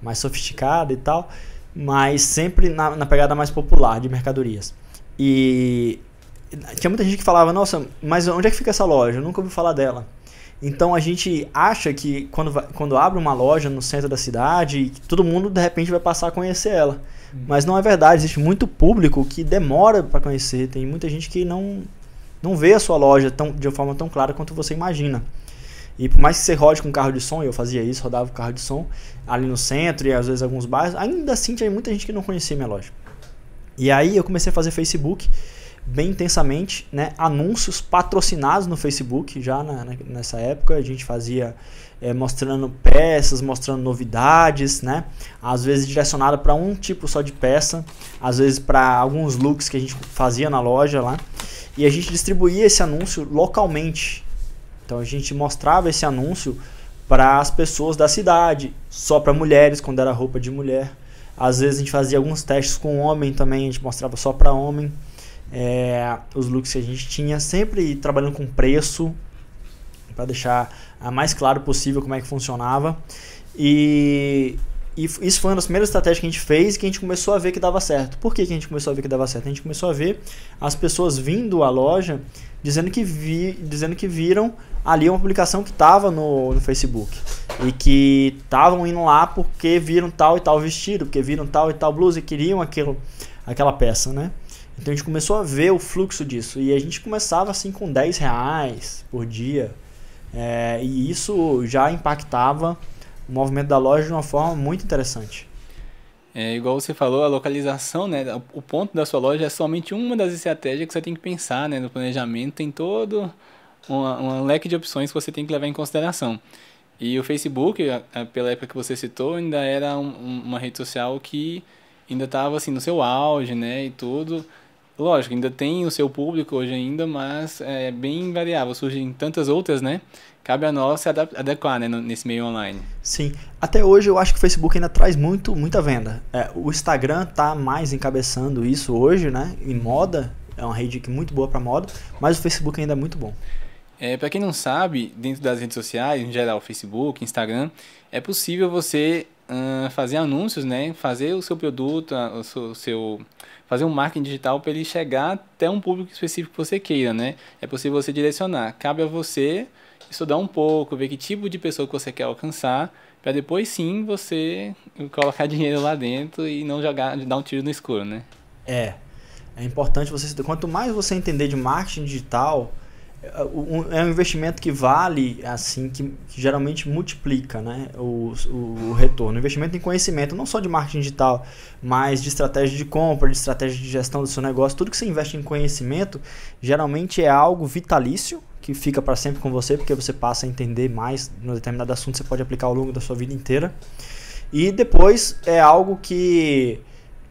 mais sofisticada e tal. Mas sempre na, na pegada mais popular de mercadorias. E tinha muita gente que falava, nossa, mas onde é que fica essa loja? Eu nunca ouvi falar dela. Então a gente acha que quando, vai, quando abre uma loja no centro da cidade, todo mundo de repente vai passar a conhecer ela. Uhum. Mas não é verdade, existe muito público que demora para conhecer. Tem muita gente que não, não vê a sua loja tão, de uma forma tão clara quanto você imagina. E por mais que você rode com carro de som, eu fazia isso, rodava com carro de som ali no centro e às vezes alguns bairros, ainda assim tinha muita gente que não conhecia minha loja. E aí eu comecei a fazer Facebook bem intensamente, né? Anúncios patrocinados no Facebook já na, nessa época. A gente fazia é, mostrando peças, mostrando novidades, né? Às vezes direcionado para um tipo só de peça, às vezes para alguns looks que a gente fazia na loja lá. E a gente distribuía esse anúncio localmente. Então a gente mostrava esse anúncio para as pessoas da cidade, só para mulheres quando era roupa de mulher. Às vezes a gente fazia alguns testes com homem também, a gente mostrava só para homem é, os looks que a gente tinha, sempre trabalhando com preço, para deixar a mais claro possível como é que funcionava. E, e, isso foi uma das primeiras estratégias que a gente fez que a gente começou a ver que dava certo. Por que, que a gente começou a ver que dava certo? A gente começou a ver as pessoas vindo à loja dizendo que, vi, dizendo que viram ali uma publicação que estava no, no Facebook. E que estavam indo lá porque viram tal e tal vestido, porque viram tal e tal blusa e queriam aquilo, aquela peça, né? Então a gente começou a ver o fluxo disso. E a gente começava assim com 10 reais por dia. É, e isso já impactava o movimento da loja de uma forma muito interessante. É, igual você falou, a localização, né? O ponto da sua loja é somente uma das estratégias que você tem que pensar, né? No planejamento tem todo um leque de opções que você tem que levar em consideração. E o Facebook, pela época que você citou, ainda era um, uma rede social que ainda estava assim no seu auge, né? E tudo. Lógico, ainda tem o seu público hoje ainda, mas é bem variável. Surgem tantas outras, né? Cabe a nós se adequar né, nesse meio online. Sim. Até hoje eu acho que o Facebook ainda traz muito, muita venda. É, o Instagram tá mais encabeçando isso hoje, né? Em moda. É uma rede que é muito boa para moda, mas o Facebook ainda é muito bom. É, para quem não sabe, dentro das redes sociais, em geral, Facebook, Instagram, é possível você uh, fazer anúncios, né? Fazer o seu produto, o seu, o seu fazer um marketing digital para ele chegar até um público específico que você queira, né? É possível você direcionar. Cabe a você estudar um pouco, ver que tipo de pessoa que você quer alcançar, para depois sim você colocar <laughs> dinheiro lá dentro e não jogar, dar um tiro no escuro, né? É. É importante você quanto mais você entender de marketing digital, é um investimento que vale, assim, que, geralmente multiplica né, o, o, o, retorno. Investimento em conhecimento, não só de marketing digital, mas de estratégia de compra, de estratégia de gestão do seu negócio. Tudo que você investe em conhecimento geralmente é algo vitalício, que fica para sempre com você, porque você passa a entender mais no determinado assunto, você pode aplicar ao longo da sua vida inteira. E depois é algo que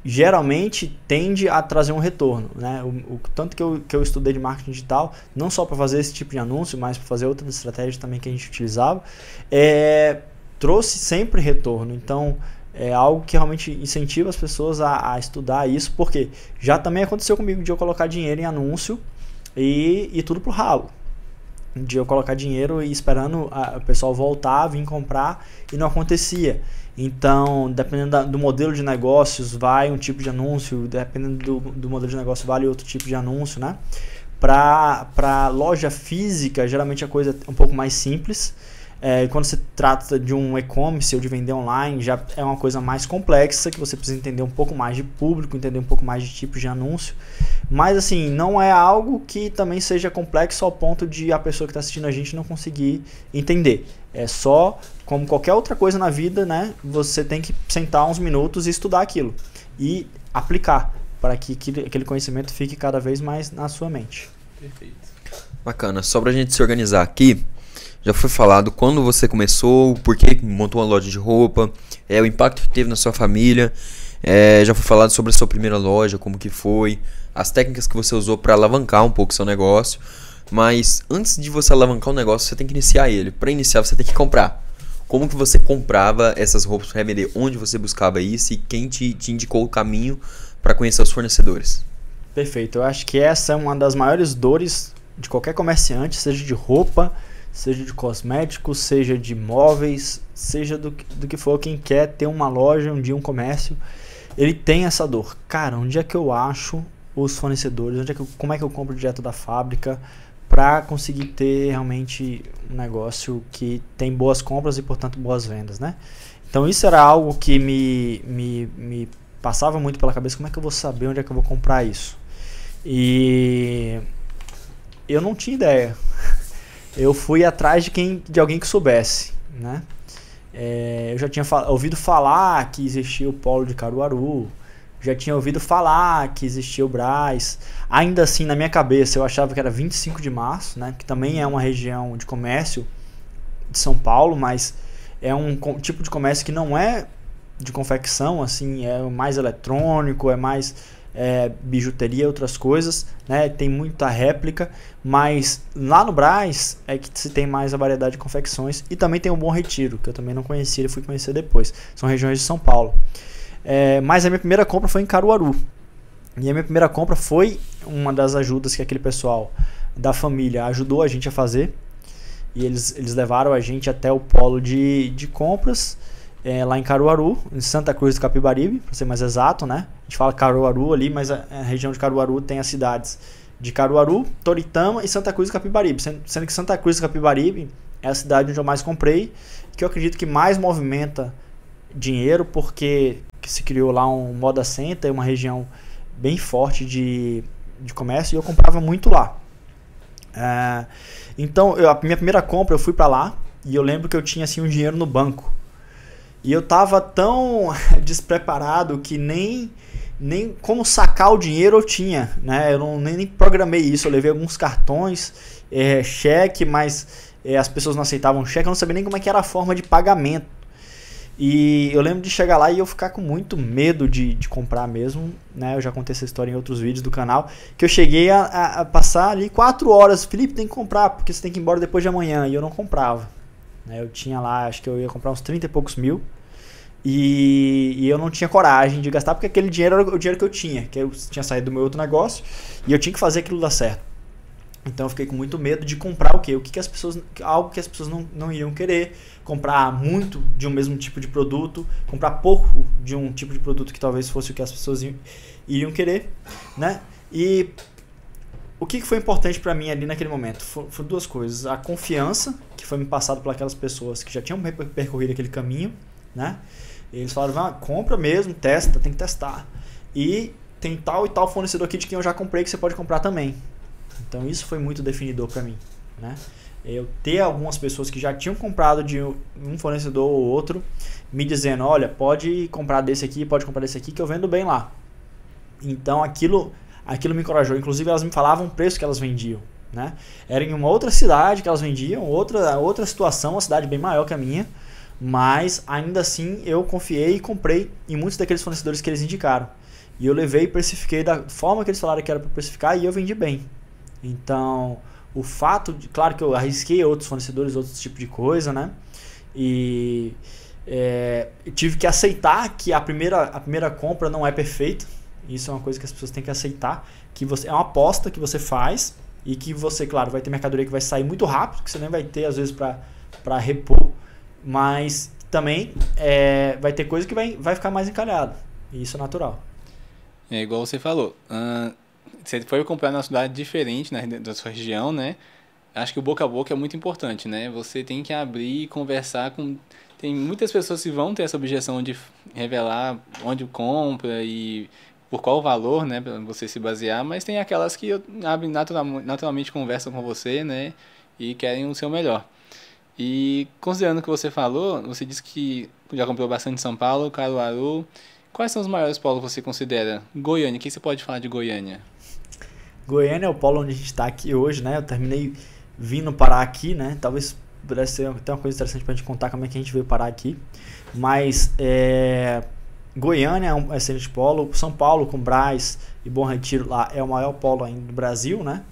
geralmente tende a trazer um retorno. Né? O, o, tanto que eu, que eu estudei de marketing digital, não só para fazer esse tipo de anúncio, mas para fazer outras estratégias também que a gente utilizava, é, trouxe sempre retorno. Então, é algo que realmente incentiva as pessoas a, a estudar isso, porque já também aconteceu comigo de eu colocar dinheiro em anúncio e, e tudo pro ralo. De eu colocar dinheiro e esperando a, o pessoal voltar, vir comprar e não acontecia. Então, dependendo da, do modelo de negócios, vai um tipo de anúncio, dependendo do, do modelo de negócio, vale outro tipo de anúncio, né? Para loja física, geralmente a coisa é um pouco mais simples. É, quando se trata de um e-commerce ou de vender online, já é uma coisa mais complexa, que você precisa entender um pouco mais de público, entender um pouco mais de tipos de anúncio. Mas assim, não é algo que também seja complexo ao ponto de a pessoa que está assistindo a gente não conseguir entender. É só, como qualquer outra coisa na vida, né? Você tem que sentar uns minutos e estudar aquilo. E aplicar, para que aquele conhecimento fique cada vez mais na sua mente. Perfeito. Bacana. Só para a gente se organizar aqui, Já foi falado quando você começou, por que montou uma loja de roupa, é, o impacto que teve na sua família. É, já foi falado sobre a sua primeira loja, como que foi, as técnicas que você usou para alavancar um pouco seu negócio. Mas antes de você alavancar o negócio, você tem que iniciar ele. Para iniciar, você tem que comprar. Como que você comprava essas roupas para revender? Onde você buscava isso e quem te, te indicou o caminho para conhecer os fornecedores? Perfeito. Eu acho que essa é uma das maiores dores de qualquer comerciante, seja de roupa, seja de cosméticos, seja de móveis, seja do, do que for, quem quer ter uma loja, um dia um comércio, ele tem essa dor. Cara, onde é que eu acho os fornecedores? Onde é que eu, como é que eu compro direto da fábrica? para conseguir ter realmente um negócio que tem boas compras e, portanto, boas vendas, né? Então, isso era algo que me, me, me passava muito pela cabeça, como é que eu vou saber onde é que eu vou comprar isso? E eu não tinha ideia. <laughs> Eu fui atrás de quem, de alguém que soubesse, né? É, eu já tinha ouvido falar que existia o polo de Caruaru, já tinha ouvido falar que existia o Braz. Ainda assim, na minha cabeça, eu achava que era 25 de março, né? Que também é uma região de comércio de São Paulo, mas é um tipo de comércio que não é de confecção, assim, é mais eletrônico, é mais é, bijuteria, outras coisas, né? Tem muita réplica, mas lá no Braz é que se tem mais a variedade de confecções e também tem o Bom Retiro, que eu também não conhecia e fui conhecer depois. São regiões de São Paulo. É, mas a minha primeira compra foi em Caruaru. E a minha primeira compra foi uma das ajudas que aquele pessoal da família ajudou a gente a fazer. E eles, eles levaram a gente até o polo de, de compras é, lá em Caruaru, em Santa Cruz do Capibaribe, para ser mais exato, né? A gente fala Caruaru ali, mas a, a, região de Caruaru tem as cidades de Caruaru, Toritama e Santa Cruz do Capibaribe. Sendo, sendo que Santa Cruz do Capibaribe é a cidade onde eu mais comprei, que eu acredito que mais movimenta dinheiro, porque se criou lá um Moda Center, uma região bem forte de, de comércio, e eu comprava muito lá. É, então, eu, a minha primeira compra, eu fui para lá, e eu lembro que eu tinha assim um dinheiro no banco. E eu tava tão <laughs> despreparado que nem nem como sacar o dinheiro eu tinha, né? Eu não, nem, nem programei isso. Eu levei alguns cartões, é, cheque, mas é, as pessoas não aceitavam cheque. Eu não sabia nem como é que era a forma de pagamento. E eu lembro de chegar lá e eu ficar com muito medo de, de comprar mesmo, né? Eu já contei essa história em outros vídeos do canal, que eu cheguei a, a, a passar ali quatro horas, Felipe tem que comprar, porque você tem que ir embora depois de amanhã, e eu não comprava. Né? Eu tinha lá, acho que eu ia comprar uns 30 e poucos mil, e, e, eu não tinha coragem de gastar, porque aquele dinheiro era o dinheiro que eu tinha, que eu tinha saído do meu outro negócio, e eu tinha que fazer aquilo dar certo. Então eu fiquei com muito medo de comprar o quê? O que, que as pessoas. Algo que as pessoas não, não iriam querer. Comprar muito de um mesmo tipo de produto, comprar pouco de um tipo de produto que talvez fosse o que as pessoas iriam querer, né? E o que foi importante para mim ali naquele momento? Foram duas coisas. A confiança que foi me passado por aquelas pessoas que já tinham percorrido aquele caminho, né? E eles falaram, ah, compra mesmo, testa, tem que testar. E tem tal e tal fornecedor aqui de quem eu já comprei que você pode comprar também. Então isso foi muito definidor para mim, né? Eu ter algumas pessoas que já tinham comprado de um fornecedor ou outro me dizendo, olha, pode comprar desse aqui, pode comprar desse aqui que eu vendo bem lá. Então aquilo, aquilo me encorajou. Inclusive elas me falavam o preço que elas vendiam, né? Era em uma outra cidade que elas vendiam, outra outra situação, uma cidade bem maior que a minha, mas ainda assim eu confiei e comprei em muitos daqueles fornecedores que eles indicaram. E eu levei e precifiquei da forma que eles falaram que era para precificar e eu vendi bem. Então, o fato de. Claro que eu arrisquei outros fornecedores, outros tipos de coisa, né? E é, tive que aceitar que a primeira, a primeira compra não é perfeita. Isso é uma coisa que as pessoas têm que aceitar. Que você, é uma aposta que você faz e que você, claro, vai ter mercadoria que vai sair muito rápido, que você nem vai ter, às vezes, para repor. Mas também é, vai ter coisa que vai, vai ficar mais encalhado. E isso é natural. É igual você falou. Uh, você foi comprar numa cidade diferente né, da sua região, né? Acho que o boca a boca é muito importante, né? Você tem que abrir e conversar com. Tem muitas pessoas que vão ter essa objeção de revelar onde compra e por qual valor, né, para você se basear, mas tem aquelas que abrem natural, naturalmente conversam com você, né, e querem o seu melhor. E considerando o que você falou, você disse que já comprou bastante em São Paulo, Caruaru. Quais são os maiores polos que você considera? Goiânia, o que você pode falar de Goiânia? Goiânia é o polo onde a gente está aqui hoje, né? Eu terminei vindo parar aqui, né? Talvez pudesse ser até uma coisa interessante pra gente contar como é que a gente veio parar aqui. Mas é, Goiânia é um excelente polo, São Paulo com Braz e Bom Retiro lá é o maior polo ainda do Brasil, né?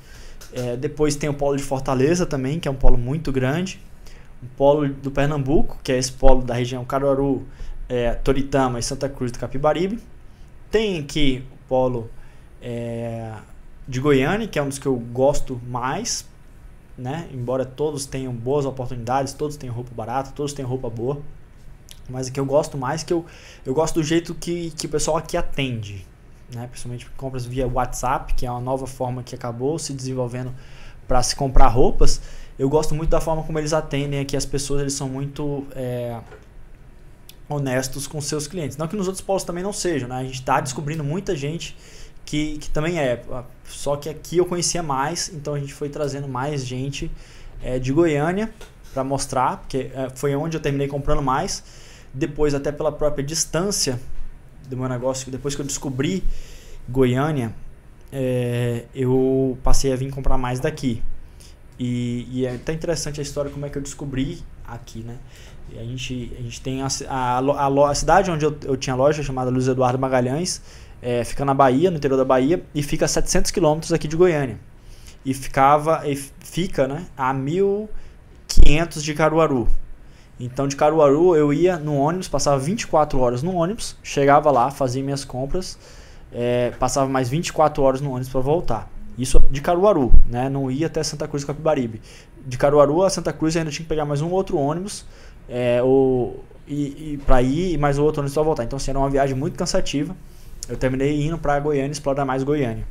É, depois tem o polo de Fortaleza também, que é um polo muito grande. O polo do Pernambuco, que é esse polo da região Caruaru, é, Toritama e Santa Cruz do Capibaribe. Tem aqui o polo é, de Goiânia, que é um dos que eu gosto mais, né? Embora todos tenham boas oportunidades, todos tenham roupa barata, todos tenham roupa boa. Mas o que eu gosto mais que eu, eu gosto do jeito que, que o pessoal aqui atende. Né? Principalmente compras via WhatsApp, que é uma nova forma que acabou se desenvolvendo para se comprar roupas. Eu gosto muito da forma como eles atendem aqui as pessoas, eles são muito é, honestos com seus clientes. Não que nos outros polos também não sejam, né? A gente está descobrindo muita gente que, que também é. Só que aqui eu conhecia mais, então a gente foi trazendo mais gente é, de Goiânia para mostrar, porque é, foi onde eu terminei comprando mais. Depois, até pela própria distância do meu negócio, depois que eu descobri Goiânia, é, eu passei a vir comprar mais daqui. E, e, é até interessante a história como é que eu descobri aqui, né? E a gente, a gente tem a, a, a, a cidade onde eu, eu tinha loja chamada Luiz Eduardo Magalhães, é, fica na Bahia, no interior da Bahia, e fica a 700 quilômetros aqui de Goiânia. E ficava, e fica, né, a 1.500 de Caruaru. Então de Caruaru eu ia no ônibus, passava 24 horas no ônibus, chegava lá, fazia minhas compras, é, passava mais 24 horas no ônibus para voltar. Isso de Caruaru, né? Não ia até Santa Cruz Capibaribe. De Caruaru a Santa Cruz eu ainda tinha que pegar mais um outro ônibus é, ou, e, e para ir e mais outro ônibus para voltar. Então assim, era uma viagem muito cansativa. Eu terminei indo para Goiânia explorar mais Goiânia.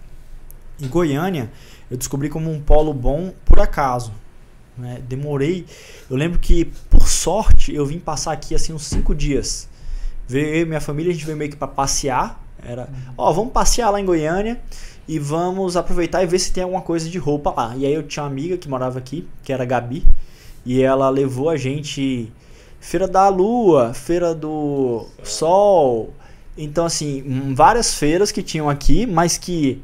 Em Goiânia eu descobri como um polo bom por acaso. Né? Demorei. Eu lembro que, por sorte, eu vim passar aqui assim uns cinco dias. Veio minha família, a gente veio meio que para passear. Era, ó, vamos passear lá em Goiânia e vamos aproveitar e ver se tem alguma coisa de roupa lá. E aí eu tinha uma amiga que morava aqui, que era a Gabi, e ela levou a gente Feira da Lua, Feira do Sol. Então assim, várias feiras que tinham aqui, mas que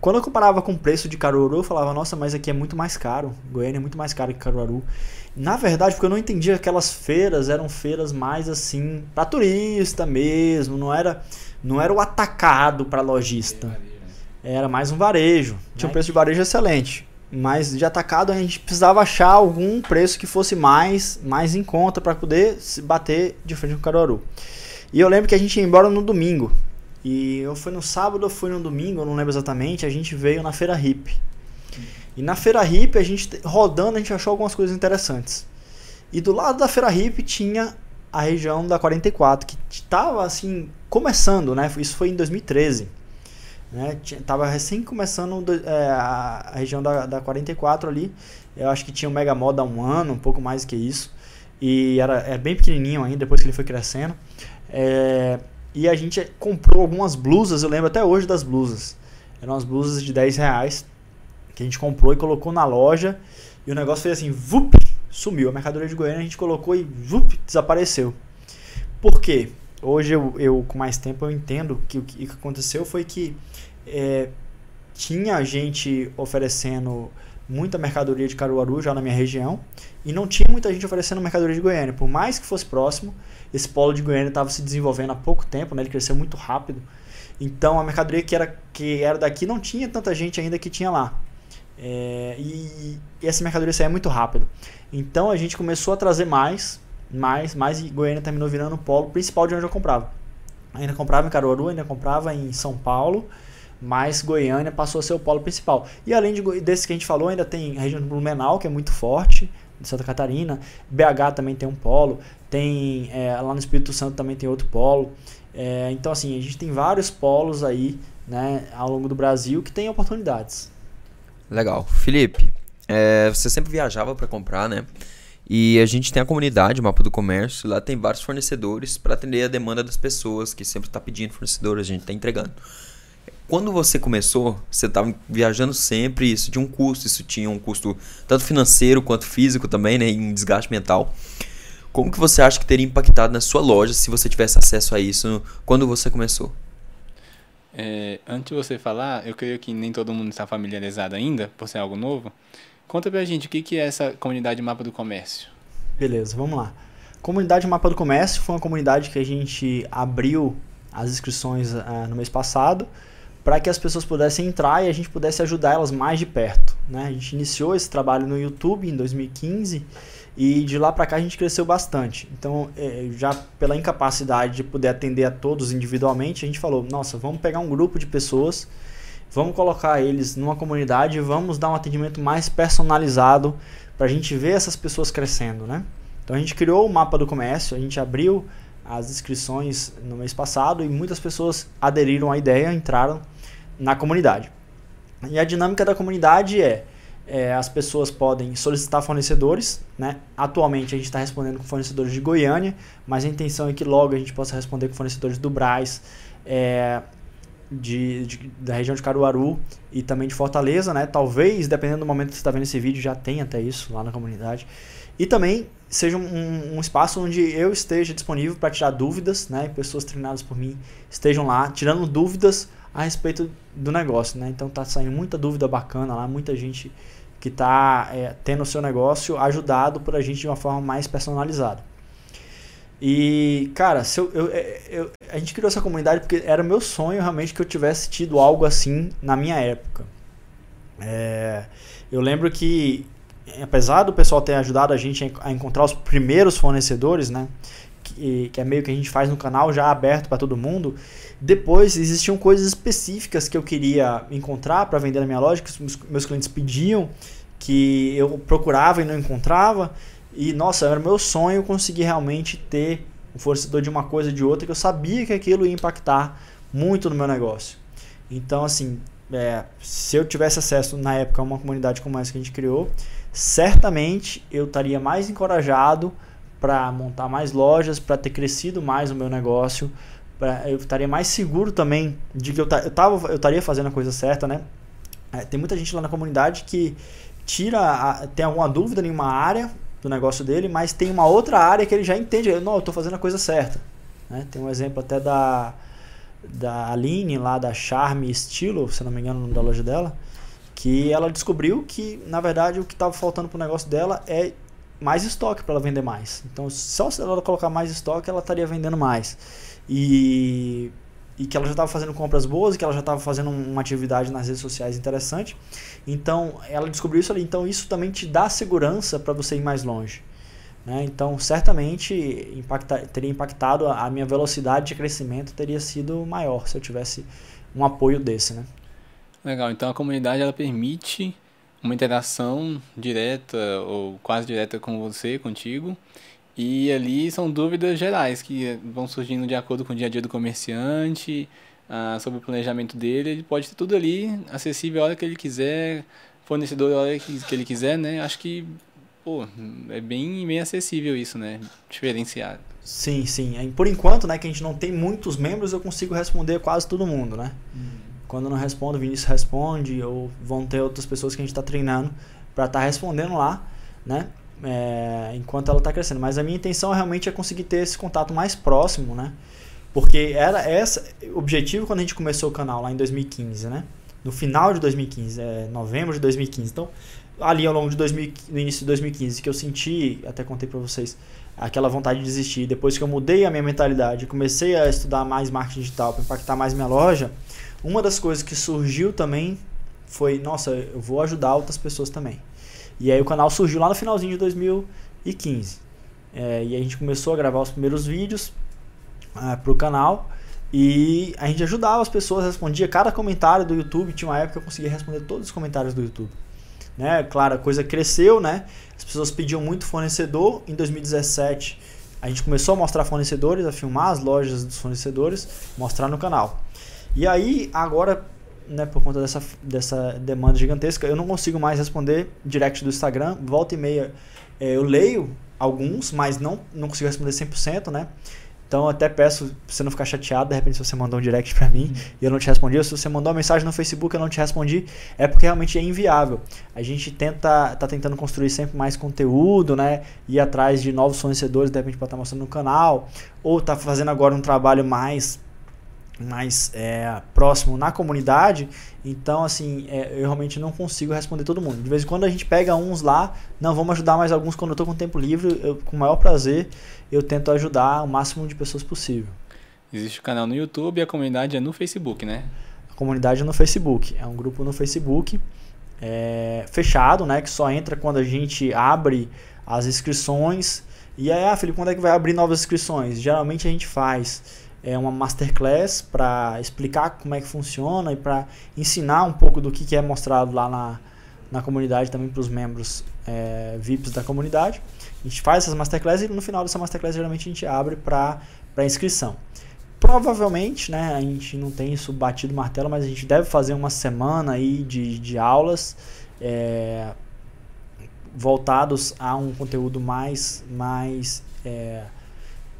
quando eu comparava com o preço de Caruaru, eu falava, nossa, mas aqui é muito mais caro. Goiânia é muito mais caro que Caruaru. Na verdade, porque eu não entendia que aquelas feiras eram feiras mais assim, para turista mesmo, não era não era o atacado para lojista. Era mais um varejo. Tinha um preço de varejo excelente. Mas de atacado a gente precisava achar algum preço que fosse mais, mais em conta para poder se bater de frente com Caruaru. E eu lembro que a gente ia embora no domingo. E eu fui no sábado ou fui no domingo, eu não lembro exatamente, a gente veio na feira hip. E na feira hip, a gente rodando, a gente achou algumas coisas interessantes. E do lado da feira hip tinha a região da 44, que estava assim, começando, né? Isso foi em 2013. Né? Tava recém começando é, a, região da, da 44 ali. Eu acho que tinha o Mega Moda há um ano, um pouco mais que isso. E era é bem pequenininho ainda, depois que ele foi crescendo. É, e a gente comprou algumas blusas, eu lembro até hoje das blusas. Eram umas blusas de 10 reais que a gente comprou e colocou na loja. E o negócio fez assim, vup, sumiu. A mercadoria de Goiânia a gente colocou e vup, desapareceu. Por quê? Hoje eu, eu com mais tempo eu entendo que o que aconteceu foi que é, tinha gente oferecendo muita mercadoria de Caruaru já na minha região e não tinha muita gente oferecendo mercadoria de Goiânia. Por mais que fosse próximo, esse polo de Goiânia estava se desenvolvendo há pouco tempo, né? ele cresceu muito rápido. Então a mercadoria que era, que era daqui não tinha tanta gente ainda que tinha lá. É, e, e, essa mercadoria saía muito rápido. Então a gente começou a trazer mais, mais, mais e Goiânia terminou virando o polo principal de onde eu comprava. Ainda comprava em Caruaru, ainda comprava em São Paulo, mas Goiânia passou a ser o polo principal. E além de, desse que a gente falou, ainda tem a região do Blumenau, que é muito forte, de Santa Catarina. BH também tem um polo. Tem é, lá no Espírito Santo também tem outro polo. É, então assim a gente tem vários polos aí, né, ao longo do Brasil que tem oportunidades. Legal, Felipe. É, você sempre viajava para comprar, né? E a gente tem a comunidade, o mapa do comércio. Lá tem vários fornecedores para atender a demanda das pessoas que sempre está pedindo fornecedores, a gente está entregando. Quando você começou, você estava viajando sempre, isso tinha um custo, isso tinha um custo tanto financeiro quanto físico também, né, em desgaste mental. Como que você acha que teria impactado na sua loja se você tivesse acesso a isso quando você começou? É, antes de você falar, eu creio que nem todo mundo está familiarizado ainda, por ser algo novo. Conta pra gente o que, que é essa comunidade Mapa do Comércio. Beleza, vamos lá. Comunidade Mapa do Comércio foi uma comunidade que a gente abriu as inscrições uh, no mês passado para que as pessoas pudessem entrar e a gente pudesse ajudar elas mais de perto. Né? A gente iniciou esse trabalho no YouTube em 2015 e de lá para cá a gente cresceu bastante. Então, é, já pela incapacidade de poder atender a todos individualmente, a gente falou: nossa, vamos pegar um grupo de pessoas, vamos colocar eles numa comunidade e vamos dar um atendimento mais personalizado para a gente ver essas pessoas crescendo. Né? Então a gente criou o mapa do comércio, a gente abriu as inscrições no mês passado e muitas pessoas aderiram à ideia, entraram na comunidade. E a dinâmica da comunidade é, é as pessoas podem solicitar fornecedores, né? Atualmente a gente está respondendo com fornecedores de Goiânia, mas a intenção é que logo a gente possa responder com fornecedores do Braz, é, de, de, da região de Caruaru e também de Fortaleza, né? Talvez, dependendo do momento que você está vendo esse vídeo, já tenha até isso lá na comunidade. E também seja um, um espaço onde eu esteja disponível para tirar dúvidas, né? Pessoas treinadas por mim estejam lá tirando dúvidas a respeito do negócio, né? Então tá saindo muita dúvida bacana lá, muita gente que está é, tendo o seu negócio ajudado por a gente de uma forma mais personalizada. E, cara, eu, eu, eu, a gente criou essa comunidade porque era meu sonho realmente que eu tivesse tido algo assim na minha época. É, eu lembro que apesar do pessoal ter ajudado a gente a encontrar os primeiros fornecedores, né? Que, que é meio que a gente faz no canal já aberto para todo mundo. Depois existiam coisas específicas que eu queria encontrar para vender na minha loja, que meus clientes pediam, que eu procurava e não encontrava. E nossa, era meu sonho conseguir realmente ter um fornecedor de uma coisa de outra, que eu sabia que aquilo ia impactar muito no meu negócio. Então, assim, é, se eu tivesse acesso na época a uma comunidade como essa que a gente criou, certamente eu estaria mais encorajado para montar mais lojas, para ter crescido mais o meu negócio, pra, eu estaria mais seguro também de que eu, tava, eu estaria fazendo a coisa certa, né? É, tem muita gente lá na comunidade que tira, a, tem alguma dúvida em uma área do negócio dele, mas tem uma outra área que ele já entende, não, eu estou fazendo a coisa certa. Né? Tem um exemplo até da, da Aline, lá da Charme Estilo, se não me engano, da loja dela, que ela descobriu que, na verdade, o que estava faltando para o negócio dela é mais estoque para ela vender mais. Então, só se ela colocar mais estoque, ela estaria vendendo mais. E, e que ela já estava fazendo compras boas, que ela já estava fazendo uma atividade nas redes sociais interessante. Então, ela descobriu isso ali. Então, isso também te dá segurança para você ir mais longe. Né? Então, certamente impacta, teria impactado a, a minha velocidade de crescimento teria sido maior se eu tivesse um apoio desse, né? Legal, então a comunidade ela permite uma interação direta ou quase direta com você, contigo. E ali são dúvidas gerais que vão surgindo de acordo com o dia a dia do comerciante, ah, sobre o planejamento dele. Ele pode ter tudo ali acessível a hora que ele quiser, fornecedor a hora que, que ele quiser, né? Acho que pô, é bem, bem acessível isso, né? Diferenciado. Sim, sim. Por enquanto, né, que a gente não tem muitos membros, eu consigo responder quase todo mundo, né? Hum. Quando não respondo, o Vinícius responde, ou vão ter outras pessoas que a gente está treinando para estar tá respondendo lá, né? É, enquanto ela está crescendo. Mas a minha intenção realmente é conseguir ter esse contato mais próximo, né? Porque era esse o objetivo quando a gente começou o canal lá em 2015, né? No final de 2015, é, novembro de 2015. Então, ali ao longo de 2000, no início de 2015, que eu senti, até contei para vocês, aquela vontade de desistir. Depois que eu mudei a minha mentalidade, comecei a estudar mais marketing digital para impactar mais minha loja, uma das coisas que surgiu também foi, nossa, eu vou ajudar outras pessoas também. E aí o canal surgiu lá no finalzinho de 2015. É, e a gente começou a gravar os primeiros vídeos uh, é, para o canal. E a gente ajudava as pessoas, respondia cada comentário do YouTube. Tinha uma época que eu conseguia responder todos os comentários do YouTube. Né? Claro, a coisa cresceu, né? As pessoas pediam muito fornecedor. Em 2017, a gente começou a mostrar fornecedores, a filmar as lojas dos fornecedores, mostrar no canal. E aí, agora, né, por conta dessa, dessa demanda gigantesca, eu não consigo mais responder direct do Instagram. Volta e meia é, eu leio alguns, mas não, não consigo responder 100%, né? Então eu até peço pra você não ficar chateado, de repente se você mandou um direct para mim e eu não te respondi, ou se você mandou uma mensagem no Facebook e eu não te respondi, é porque realmente é inviável. A gente tenta tá tentando construir sempre mais conteúdo, né? Ir atrás de novos fornecedores, de repente para estar tá mostrando no canal, ou tá fazendo agora um trabalho mais mais é, próximo na comunidade, então assim, é, eu realmente não consigo responder todo mundo. De vez em quando a gente pega uns lá, não, vamos ajudar mais alguns quando eu estou com tempo livre, eu, com o maior prazer eu tento ajudar o máximo de pessoas possível. Existe o canal no YouTube e a comunidade é no Facebook, né? A comunidade é no Facebook, é um grupo no Facebook é, fechado, né, que só entra quando a gente abre as inscrições. E aí, ah, Felipe, quando é que vai abrir novas inscrições? Geralmente a gente faz é uma masterclass para explicar como é que funciona e para ensinar um pouco do que, que é mostrado lá na, na comunidade também para os membros é, VIPs da comunidade. A gente faz essas masterclass e no final dessa masterclass geralmente a gente abre para inscrição. Provavelmente, né, a gente não tem isso batido martelo, mas a gente deve fazer uma semana aí de, de aulas é, voltados a um conteúdo mais, mais é,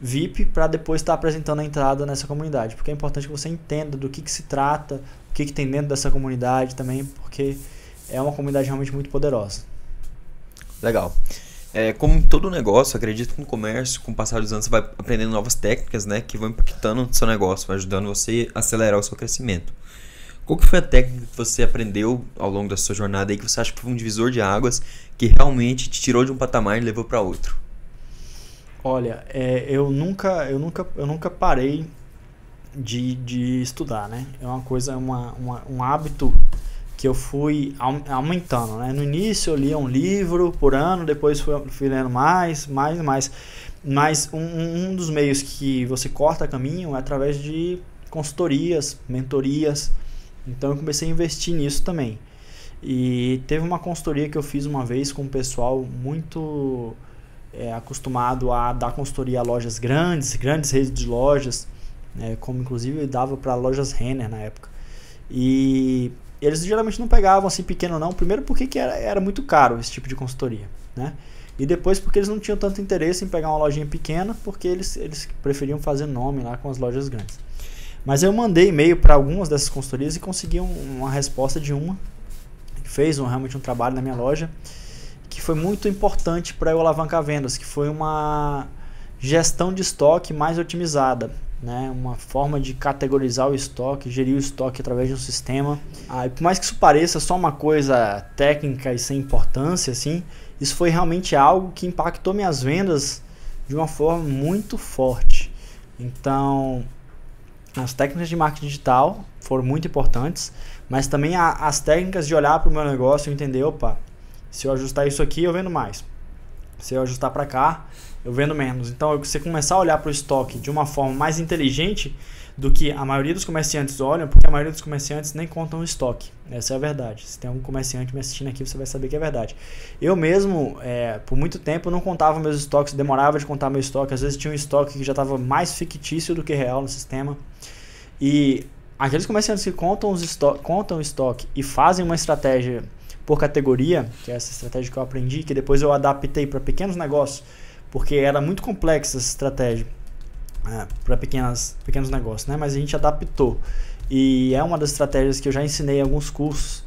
VIP para depois estar tá apresentando a entrada nessa comunidade. Porque é importante que você entenda do que, que se trata, o que, que tem dentro dessa comunidade também, porque é uma comunidade realmente muito poderosa. Legal. É, como todo negócio, acredito que no comércio, com o passar dos anos, você vai aprendendo novas técnicas né, que vão impactando no seu negócio, ajudando você a acelerar o seu crescimento. Qual que foi a técnica que você aprendeu ao longo da sua jornada aí que você acha que foi um divisor de águas que realmente te tirou de um patamar e levou para outro? Olha, é, eu nunca, eu nunca, eu nunca parei de, de estudar, né? É uma coisa, uma, uma, um hábito que eu fui aumentando, né? No início eu lia um livro por ano, depois fui, fui lendo mais, mais mais. Mas um, um dos meios que você corta caminho é através de consultorias, mentorias. Então eu comecei a investir nisso também. E teve uma consultoria que eu fiz uma vez com um pessoal muito é, acostumado a dar consultoria a lojas grandes, grandes redes de lojas, né, como inclusive eu dava para lojas Renner na época. E eles geralmente não pegavam assim pequeno não, primeiro porque que era, era muito caro esse tipo de consultoria, né? E depois porque eles não tinham tanto interesse em pegar uma lojinha pequena, porque eles, eles preferiam fazer nome lá com as lojas grandes. Mas eu mandei e-mail para algumas dessas consultorias e consegui um, uma resposta de uma que fez um, realmente um trabalho na minha loja foi muito importante para eu alavancar vendas, que foi uma gestão de estoque mais otimizada, né? uma forma de categorizar o estoque, gerir o estoque através de um sistema. Ah, por mais que isso pareça só uma coisa técnica e sem importância, assim, isso foi realmente algo que impactou minhas vendas de uma forma muito forte. Então, as técnicas de marketing digital foram muito importantes, mas também a, as técnicas de olhar para o meu negócio e entender, opa, se eu ajustar isso aqui, eu vendo mais. Se eu ajustar para cá, eu vendo menos. Então, você começar a olhar para o estoque de uma forma mais inteligente do que a maioria dos comerciantes olham, porque a maioria dos comerciantes nem contam o estoque. Essa é a verdade. Se tem algum comerciante me assistindo aqui, você vai saber que é verdade. Eu mesmo, é, por muito tempo, não contava meus estoques, demorava de contar meu estoque. Às vezes tinha um estoque que já estava mais fictício do que real no sistema. E aqueles comerciantes que contam, os contam o estoque e fazem uma estratégia por categoria, que é essa estratégia que eu aprendi, que depois eu adaptei para pequenos negócios, porque era muito complexa essa estratégia é, para pequenos negócios, né? mas a gente adaptou. E é uma das estratégias que eu já ensinei em alguns cursos,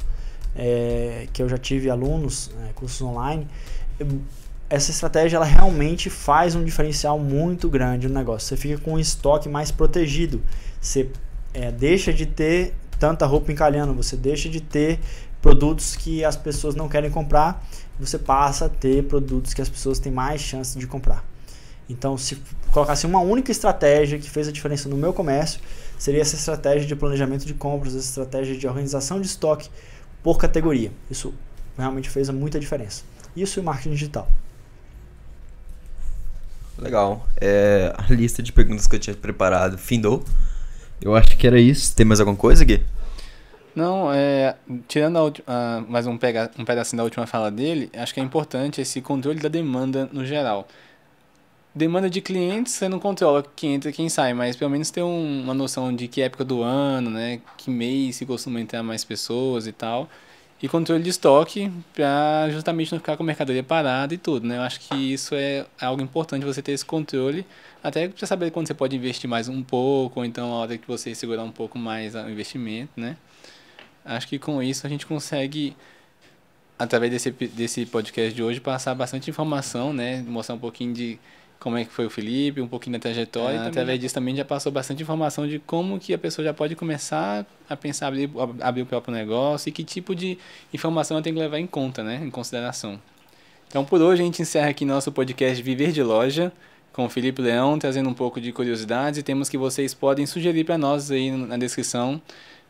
é, que eu já tive alunos, é, cursos online. Essa estratégia ela realmente faz um diferencial muito grande no negócio. Você fica com um estoque mais protegido. Você é, deixa de ter tanta roupa encalhando, você deixa de ter produtos que as pessoas não querem comprar, você passa a ter produtos que as pessoas têm mais chance de comprar. Então, se colocasse uma única estratégia que fez a diferença no meu comércio, seria essa estratégia de planejamento de compras, essa estratégia de organização de estoque por categoria. Isso realmente fez muita diferença. Isso e o marketing digital. Legal. É, a lista de perguntas que eu tinha preparado findou. Eu acho que era isso. Tem mais alguma coisa, Gui? Não, é, tirando a, a, mais um, pega, um pedacinho da última fala dele, acho que é importante esse controle da demanda no geral. Demanda de clientes, você não controla quem entra e quem sai, mas pelo menos ter um, uma noção de que época do ano, né, que mês se costuma entrar mais pessoas e tal. E controle de estoque para justamente não ficar com a mercadoria parada e tudo, né? Eu acho que isso é algo importante você ter esse controle, até para saber quando você pode investir mais um pouco, ou então a hora que você segurar um pouco mais o investimento, né? Acho que com isso a gente consegue, através desse, desse podcast de hoje, passar bastante informação, né? Mostrar um pouquinho de como é que foi o Felipe, um pouquinho da trajetória. É, através disso também já passou bastante informação de como que a pessoa já pode começar a pensar abrir, abrir o próprio negócio e que tipo de informação ela tem que levar em conta, né, em consideração. Então por hoje a gente encerra aqui nosso podcast Viver de Loja com o Felipe Leão, trazendo um pouco de curiosidades e temos que vocês podem sugerir para nós aí na descrição.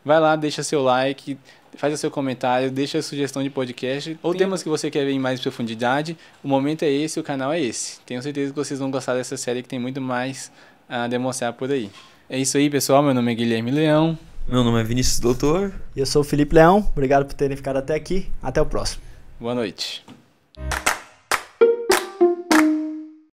Vai lá, deixa seu like, faz o seu comentário, deixa a sugestão de podcast ou Tem... temas que você quer ver em mais profundidade. O momento é esse, o canal é esse. Tenho certeza que vocês vão gostar dessa série que tem muito mais a demonstrar por aí. É isso aí, pessoal. Meu nome é Guilherme Leão. Meu nome é Vinícius Doutor. E eu sou o Felipe Leão. Obrigado por terem ficado até aqui. Até o próximo. Boa noite.